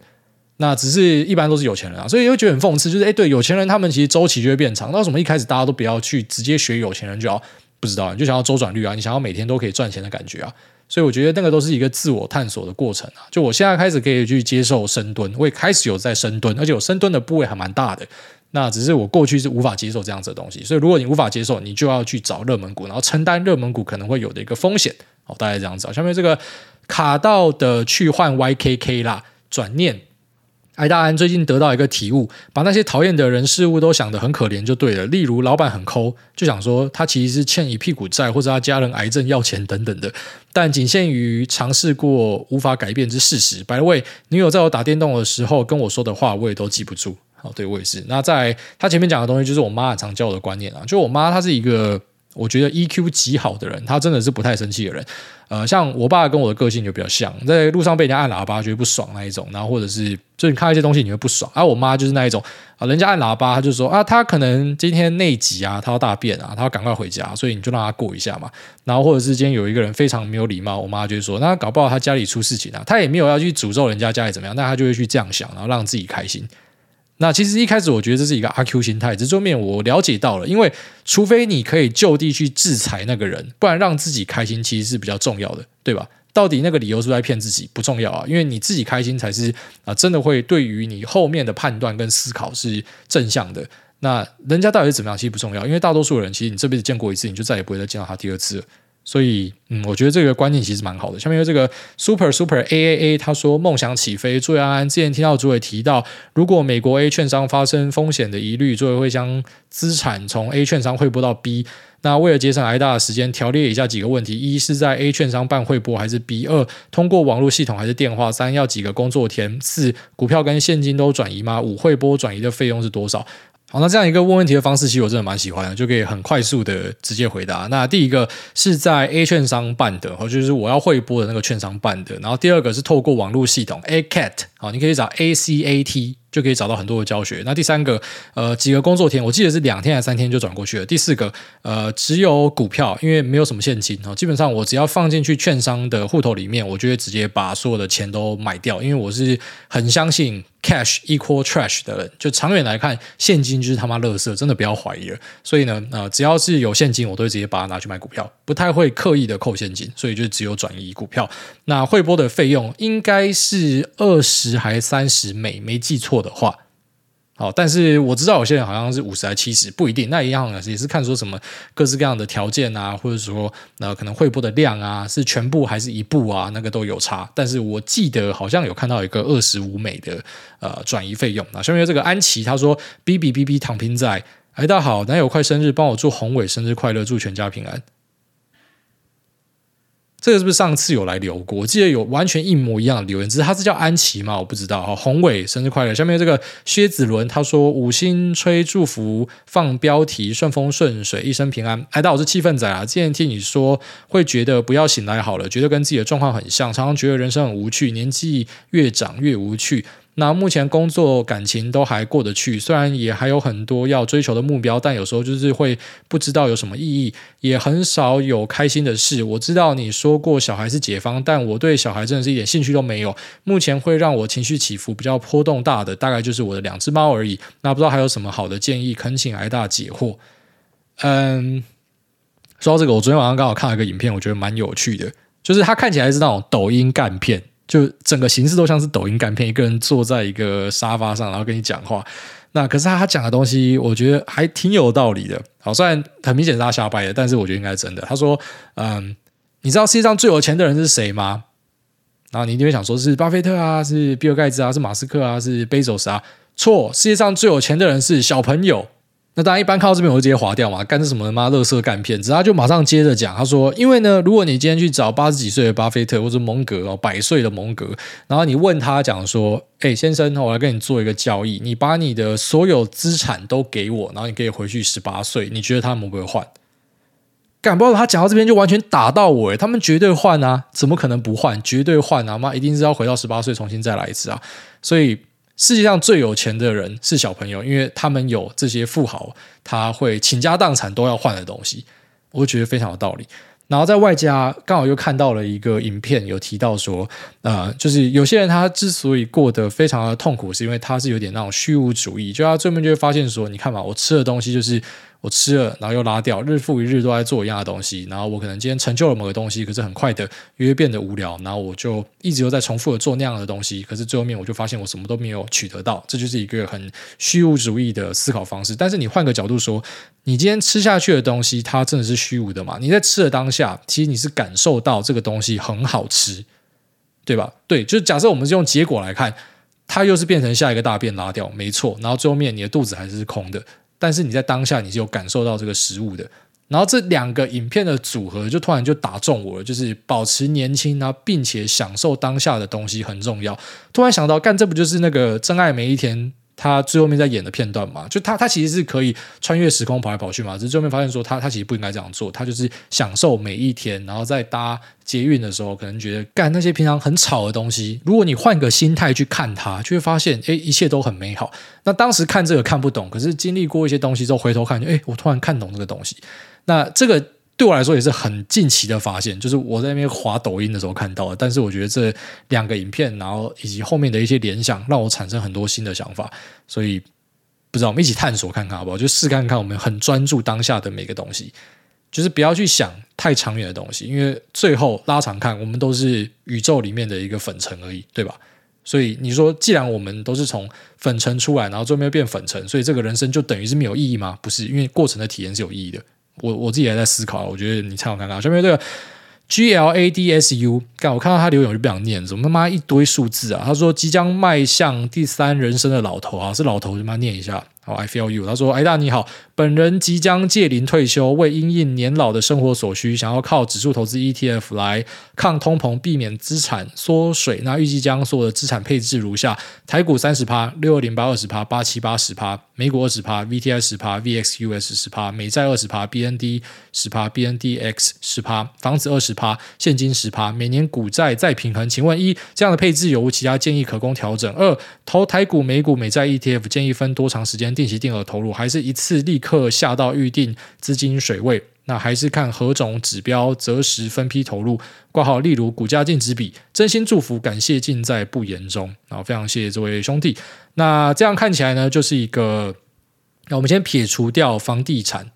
那只是一般都是有钱人啊，所以又觉得很讽刺，就是诶，对有钱人他们其实周期就会变长。那为什么一开始大家都不要去直接学有钱人就要不知道，你就想要周转率啊，你想要每天都可以赚钱的感觉啊？所以我觉得那个都是一个自我探索的过程啊。就我现在开始可以去接受深蹲，我也开始有在深蹲，而且我深蹲的部位还蛮大的。那只是我过去是无法接受这样子的东西，所以如果你无法接受，你就要去找热门股，然后承担热门股可能会有的一个风险。好，大概这样子。下面这个卡到的去换 YKK 啦，转念。艾大安最近得到一个体悟，把那些讨厌的人事物都想得很可怜就对了。例如老板很抠，就想说他其实是欠一屁股债，或者他家人癌症要钱等等的，但仅限于尝试过无法改变之事实。By the way，女友在我打电动的时候跟我说的话，我也都记不住。哦，对，我也是。那在他前面讲的东西，就是我妈很常教我的观念啊。就我妈，她是一个我觉得 EQ 极好的人，她真的是不太生气的人。呃，像我爸跟我的个性就比较像，在路上被人家按喇叭，觉得不爽那一种。然后或者是，就你看一些东西你会不爽。而、啊、我妈就是那一种啊，人家按喇叭，她就说啊，他可能今天内急啊，他要大便啊，他要赶快回家，所以你就让他过一下嘛。然后或者是今天有一个人非常没有礼貌，我妈就会说，那搞不好他家里出事情啊，他也没有要去诅咒人家家里怎么样，那他就会去这样想，然后让自己开心。那其实一开始我觉得这是一个阿 Q 心态，这后面我了解到了，因为除非你可以就地去制裁那个人，不然让自己开心其实是比较重要的，对吧？到底那个理由是不是在骗自己不重要啊，因为你自己开心才是啊，真的会对于你后面的判断跟思考是正向的。那人家到底是怎么样，其实不重要，因为大多数人其实你这辈子见过一次，你就再也不会再见到他第二次了。所以，嗯，我觉得这个观念其实蛮好的。下面有这个 Super Super A A A，他说梦想起飞。注意安安，之前听到主委提到，如果美国 A 券商发生风险的疑虑，作为会将资产从 A 券商汇拨到 B。那为了节省挨大的时间，条列以下几个问题：一是在 A 券商办汇拨还是 B？二通过网络系统还是电话？三要几个工作天？四股票跟现金都转移吗？五汇拨转移的费用是多少？好，那这样一个问问题的方式，其实我真的蛮喜欢的，就可以很快速的直接回答。那第一个是在 A 券商办的，或就是我要汇拨的那个券商办的。然后第二个是透过网络系统 ACAT，好，你可以找 ACAT。就可以找到很多的教学。那第三个，呃，几个工作天，我记得是两天还是三天就转过去了。第四个，呃，只有股票，因为没有什么现金哦。基本上我只要放进去券商的户头里面，我就会直接把所有的钱都买掉。因为我是很相信 cash equal trash 的人，就长远来看，现金就是他妈垃圾，真的不要怀疑了。所以呢，呃，只要是有现金，我都会直接把它拿去买股票，不太会刻意的扣现金。所以就只有转移股票。那汇拨的费用应该是二十还是三十美，没记错的话，好，但是我知道有些人好像是五十还七十，不一定。那一样也是看说什么各式各样的条件啊，或者说呃可能汇拨的量啊，是全部还是一部啊，那个都有差。但是我记得好像有看到一个二十五美的呃转移费用。那下面这个安琪，他说 B B B B 躺平在，哎，大家好，男友快生日，帮我祝宏伟生日快乐，祝全家平安。这个是不是上次有来留过？我记得有完全一模一样的留言，只是他是叫安琪嘛？我不知道哈。宏伟生日快乐！下面这个薛子伦他说五星吹祝福放标题顺风顺水一生平安。哎，但，我是气氛仔啊！之前听你说会觉得不要醒来好了，觉得跟自己的状况很像，常常觉得人生很无趣，年纪越长越无趣。那目前工作感情都还过得去，虽然也还有很多要追求的目标，但有时候就是会不知道有什么意义，也很少有开心的事。我知道你说过小孩是解方，但我对小孩真的是一点兴趣都没有。目前会让我情绪起伏比较波动大的，大概就是我的两只猫而已。那不知道还有什么好的建议，恳请挨大解惑。嗯，说到这个，我昨天晚上刚好看了一个影片，我觉得蛮有趣的，就是它看起来是那种抖音干片。就整个形式都像是抖音干片，一个人坐在一个沙发上，然后跟你讲话。那可是他讲的东西，我觉得还挺有道理的。好，虽然很明显是他瞎掰的，但是我觉得应该是真的。他说：“嗯，你知道世界上最有钱的人是谁吗？”然后你一定会想说是巴菲特啊，是比尔盖茨啊，是马斯克啊，是贝佐斯啊。错，世界上最有钱的人是小朋友。那当然，一般看到这边我会直接划掉嘛，干这什么他妈垃圾干片？只他就马上接着讲，他说：“因为呢，如果你今天去找八十几岁的巴菲特或者蒙格哦，百岁的蒙格，然后你问他讲说，哎，先生，我来跟你做一个交易，你把你的所有资产都给我，然后你可以回去十八岁，你觉得他们会不会换？干不知道他讲到这边就完全打到我，诶，他们绝对换啊，怎么可能不换？绝对换啊，妈一定是要回到十八岁重新再来一次啊，所以。”世界上最有钱的人是小朋友，因为他们有这些富豪，他会倾家荡产都要换的东西，我觉得非常有道理。然后在外加刚好又看到了一个影片，有提到说，呃，就是有些人他之所以过得非常的痛苦，是因为他是有点那种虚无主义，就他最后就会发现说，你看嘛，我吃的东西就是。我吃了，然后又拉掉，日复一日都在做一样的东西。然后我可能今天成就了某个东西，可是很快的因为变得无聊。然后我就一直又在重复的做那样的东西，可是最后面我就发现我什么都没有取得到。这就是一个很虚无主义的思考方式。但是你换个角度说，你今天吃下去的东西，它真的是虚无的嘛？你在吃的当下，其实你是感受到这个东西很好吃，对吧？对，就是假设我们是用结果来看，它又是变成下一个大便拉掉，没错。然后最后面你的肚子还是空的。但是你在当下你是有感受到这个食物的，然后这两个影片的组合就突然就打中我了，就是保持年轻，然后并且享受当下的东西很重要。突然想到，干这不就是那个真爱每一天？他最后面在演的片段嘛，就他他其实是可以穿越时空跑来跑去嘛，只是最后面发现说他他其实不应该这样做，他就是享受每一天，然后在搭捷运的时候，可能觉得干那些平常很吵的东西，如果你换个心态去看它，就会发现哎，一切都很美好。那当时看这个看不懂，可是经历过一些东西之后回头看，哎，我突然看懂这个东西。那这个。对我来说也是很近期的发现，就是我在那边滑抖音的时候看到的。但是我觉得这两个影片，然后以及后面的一些联想，让我产生很多新的想法。所以不知道我们一起探索看看好不好？就试看看，我们很专注当下的每个东西，就是不要去想太长远的东西，因为最后拉长看，我们都是宇宙里面的一个粉尘而已，对吧？所以你说，既然我们都是从粉尘出来，然后最后面变粉尘，所以这个人生就等于是没有意义吗？不是，因为过程的体验是有意义的。我我自己也在思考，我觉得你参考看看。下面这个 G L A D S U，干我看到他留言我就不想念，怎么他妈一堆数字啊？他说即将迈向第三人生的老头啊，是老头就妈念一下。好，I feel you。他说：“哎大你好，本人即将届龄退休，为因应年老的生活所需，想要靠指数投资 ETF 来抗通膨，避免资产缩水。那预计将所有的资产配置如下：台股三十趴，六二零八二十趴，八七八十趴，美股二十趴，VTI 十趴，VXUS 十趴，美债二十趴，BND 十趴，BNDX 十趴，房子二十趴，现金十趴，每年股债再平衡。请问一，这样的配置有无其他建议可供调整？二，投台股、美股、美债 ETF 建议分多长时间？”定期定额投入，还是一次立刻下到预定资金水位？那还是看何种指标择时分批投入？挂号，例如股价净值比。真心祝福，感谢尽在不言中。啊，非常谢谢这位兄弟。那这样看起来呢，就是一个，那我们先撇除掉房地产，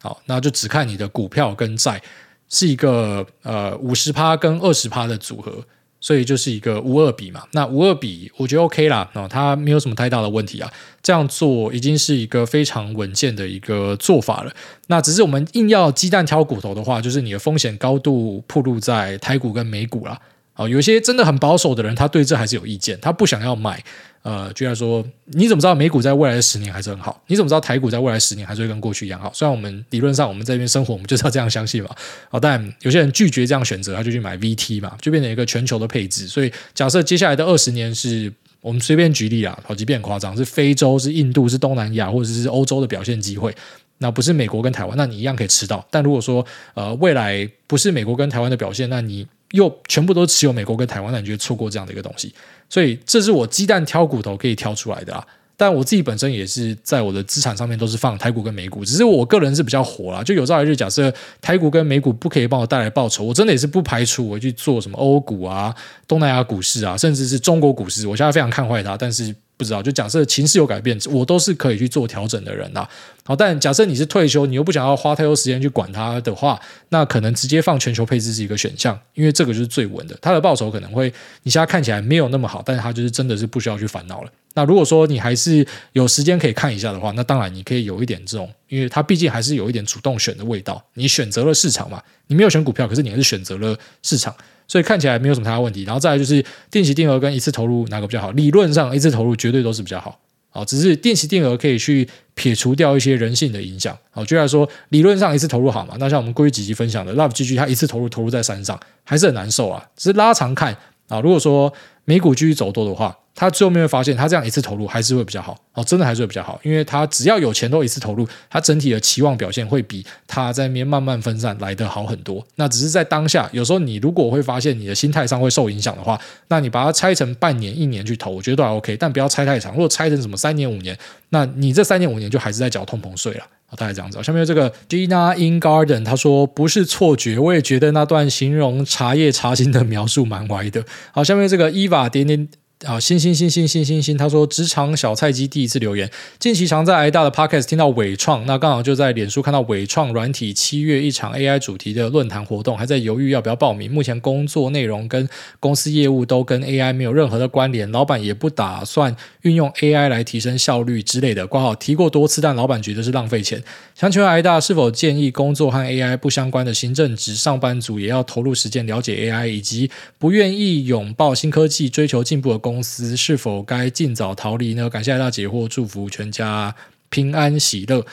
好，那就只看你的股票跟债，是一个呃五十趴跟二十趴的组合。所以就是一个五二比嘛，那五二比我觉得 OK 啦，哦，它没有什么太大的问题啊，这样做已经是一个非常稳健的一个做法了。那只是我们硬要鸡蛋挑骨头的话，就是你的风险高度暴露在台股跟美股啦。哦，有些真的很保守的人，他对这还是有意见，他不想要买。呃，就来说，你怎么知道美股在未来的十年还是很好？你怎么知道台股在未来十年还是会跟过去一样好？虽然我们理论上我们在这边生活，我们就是要这样相信嘛。哦，但有些人拒绝这样选择，他就去买 VT 嘛，就变成一个全球的配置。所以假设接下来的二十年是我们随便举例啊，好，即便夸张，是非洲、是印度、是东南亚或者是欧洲的表现机会，那不是美国跟台湾，那你一样可以吃到。但如果说呃未来不是美国跟台湾的表现，那你又全部都持有美国跟台湾，那你就会错过这样的一个东西。所以这是我鸡蛋挑骨头可以挑出来的啊。但我自己本身也是在我的资产上面都是放台股跟美股，只是我个人是比较火啦。就有朝一日假设台股跟美股不可以帮我带来报酬，我真的也是不排除我去做什么欧股啊、东南亚股市啊，甚至是中国股市。我现在非常看坏它，但是。不知道，就假设情势有改变，我都是可以去做调整的人呐。好，但假设你是退休，你又不想要花太多时间去管它的话，那可能直接放全球配置是一个选项，因为这个就是最稳的。它的报酬可能会你现在看起来没有那么好，但是它就是真的是不需要去烦恼了。那如果说你还是有时间可以看一下的话，那当然你可以有一点这种，因为它毕竟还是有一点主动选的味道。你选择了市场嘛，你没有选股票，可是你还是选择了市场。所以看起来没有什么太大问题，然后再来就是定期定额跟一次投入哪个比较好？理论上一次投入绝对都是比较好，好，只是定期定额可以去撇除掉一些人性的影响。好，就来说理论上一次投入好嘛？那像我们过去几集分享的 Love GG，它一次投入投入在山上还是很难受啊。只是拉长看啊，如果说美股继续走多的话。他最后面会发现，他这样一次投入还是会比较好哦，真的还是会比较好，因为他只要有钱都一次投入，他整体的期望表现会比他在那边慢慢分散来得好很多。那只是在当下，有时候你如果会发现你的心态上会受影响的话，那你把它拆成半年、一年去投，我觉得都还 OK，但不要拆太长。如果拆成什么三年、五年，那你这三年、五年就还是在缴通膨税了。好，大概这样子。下面这个 Gina in Garden 他说不是错觉，我也觉得那段形容茶叶茶心的描述蛮歪的。好，下面这个 Eva 点点。啊，星星星星星星星，他说职场小菜鸡第一次留言，近期常在挨大的 podcast 听到伟创，那刚好就在脸书看到伟创软体七月一场 AI 主题的论坛活动，还在犹豫要不要报名。目前工作内容跟公司业务都跟 AI 没有任何的关联，老板也不打算运用 AI 来提升效率之类的。挂号提过多次，但老板觉得是浪费钱。想请问挨大是否建议工作和 AI 不相关的行政职上班族也要投入时间了解 AI，以及不愿意拥抱新科技、追求进步的公司是否该尽早逃离呢？感谢大解惑，祝福全家平安喜乐。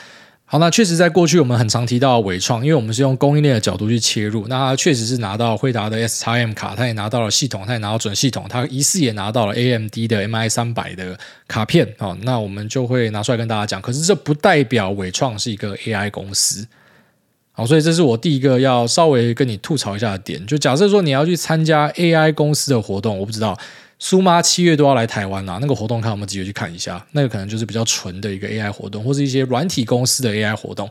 好，那确实在过去我们很常提到纬创，因为我们是用供应链的角度去切入，那他确实是拿到惠达的 SXM 卡，他也拿到了系统，他也拿到准系统，他疑似也拿到了 AMD 的 MI 三百的卡片。好，那我们就会拿出来跟大家讲。可是这不代表纬创是一个 AI 公司。好，所以这是我第一个要稍微跟你吐槽一下的点。就假设说你要去参加 AI 公司的活动，我不知道。苏妈七月都要来台湾啦，那个活动看我们直接去看一下，那个可能就是比较纯的一个 AI 活动，或是一些软体公司的 AI 活动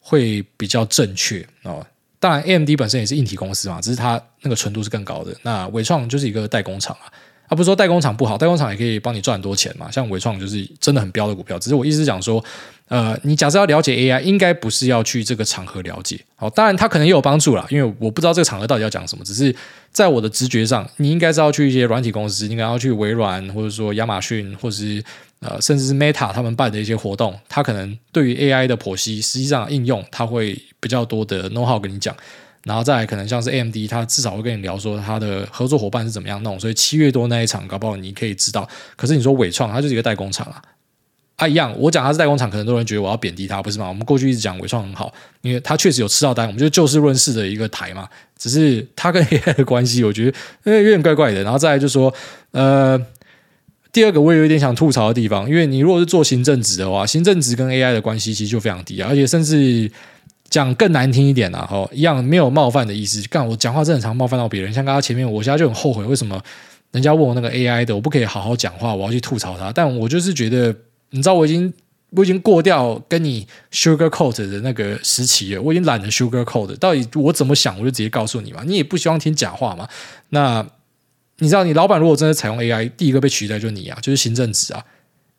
会比较正确哦。当然，AMD 本身也是硬体公司嘛，只是它那个纯度是更高的。那纬创就是一个代工厂啊，啊不是说代工厂不好，代工厂也可以帮你赚很多钱嘛。像纬创就是真的很标的股票，只是我意思是讲说。呃，你假设要了解 AI，应该不是要去这个场合了解。好，当然它可能也有帮助啦，因为我不知道这个场合到底要讲什么。只是在我的直觉上，你应该是要去一些软体公司，你应该要去微软，或者说亚马逊，或者是呃，甚至是 Meta 他们办的一些活动。它可能对于 AI 的剖析，实际上应用，它会比较多的 know how 跟你讲。然后再来可能像是 AMD，它至少会跟你聊说它的合作伙伴是怎么样弄。所以七月多那一场，搞不好你可以知道。可是你说纬创，它就是一个代工厂啊。他、一样，我讲它是代工厂，可能很多人觉得我要贬低它，不是吗？我们过去一直讲纬创很好，因为它确实有吃到单，我们就就事论事的一个台嘛。只是它跟 [laughs] AI 的关系，我觉得有点怪怪的。然后再来就说，呃，第二个我也有一点想吐槽的地方，因为你如果是做行政职的话，行政职跟 AI 的关系其实就非常低啊，而且甚至讲更难听一点啊，吼，一样没有冒犯的意思。干我讲话真的常冒犯到别人，像刚刚前面，我现在就很后悔，为什么人家问我那个 AI 的，我不可以好好讲话，我要去吐槽他，但我就是觉得。你知道我已经我已经过掉跟你 sugar coat 的那个时期了，我已经懒得 sugar coat。到底我怎么想，我就直接告诉你嘛。你也不希望听假话嘛。那你知道，你老板如果真的采用 AI，第一个被取代就是你啊，就是行政职啊。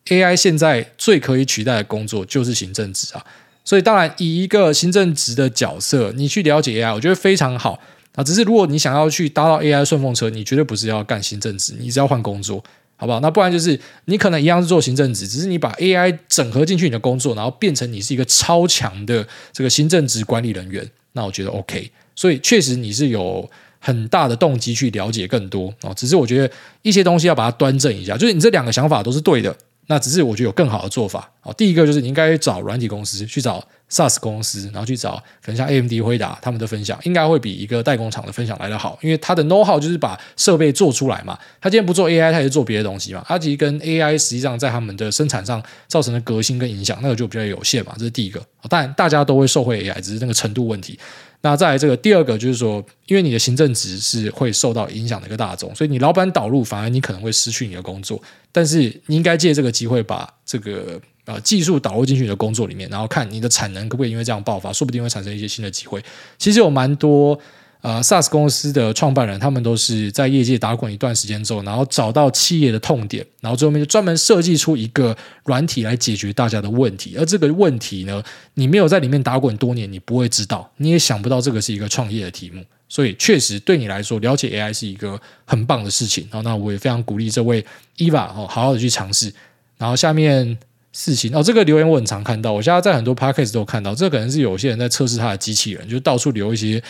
AI 现在最可以取代的工作就是行政职啊。所以当然，以一个行政职的角色，你去了解 AI，我觉得非常好啊。只是如果你想要去搭到 AI 顺风车，你绝对不是要干行政职，你是要换工作。好不好？那不然就是你可能一样是做行政职，只是你把 AI 整合进去你的工作，然后变成你是一个超强的这个行政职管理人员。那我觉得 OK。所以确实你是有很大的动机去了解更多哦。只是我觉得一些东西要把它端正一下，就是你这两个想法都是对的。那只是我觉得有更好的做法哦。第一个就是你应该找软体公司去找 SaaS 公司，然后去找可能像 AMD、辉达他们的分享，应该会比一个代工厂的分享来得好，因为他的 know how 就是把设备做出来嘛。他今天不做 AI，他也是做别的东西嘛。他其实跟 AI 实际上在他们的生产上造成的革新跟影响，那个就比较有限嘛。这是第一个。当然大家都会受惠 AI，只是那个程度问题。那再来这个第二个就是说，因为你的行政职是会受到影响的一个大众，所以你老板导入，反而你可能会失去你的工作。但是你应该借这个机会把这个呃技术导入进去你的工作里面，然后看你的产能可不可以因为这样爆发，说不定会产生一些新的机会。其实有蛮多。呃，SaaS 公司的创办人，他们都是在业界打滚一段时间之后，然后找到企业的痛点，然后最后面就专门设计出一个软体来解决大家的问题。而这个问题呢，你没有在里面打滚多年，你不会知道，你也想不到这个是一个创业的题目。所以，确实对你来说，了解 AI 是一个很棒的事情。然后，那我也非常鼓励这位 Eva 哦，好好的去尝试。然后下面事情哦，这个留言我很常看到，我现在在很多 Podcast 都看到，这可能是有些人在测试他的机器人，就到处留一些。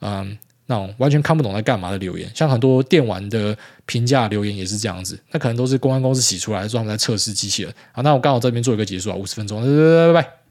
嗯，那种完全看不懂在干嘛的留言，像很多电玩的评价留言也是这样子，那可能都是公安公司洗出来，说他们在测试机器人。好，那我刚好这边做一个结束啊，五十分钟，拜拜拜拜。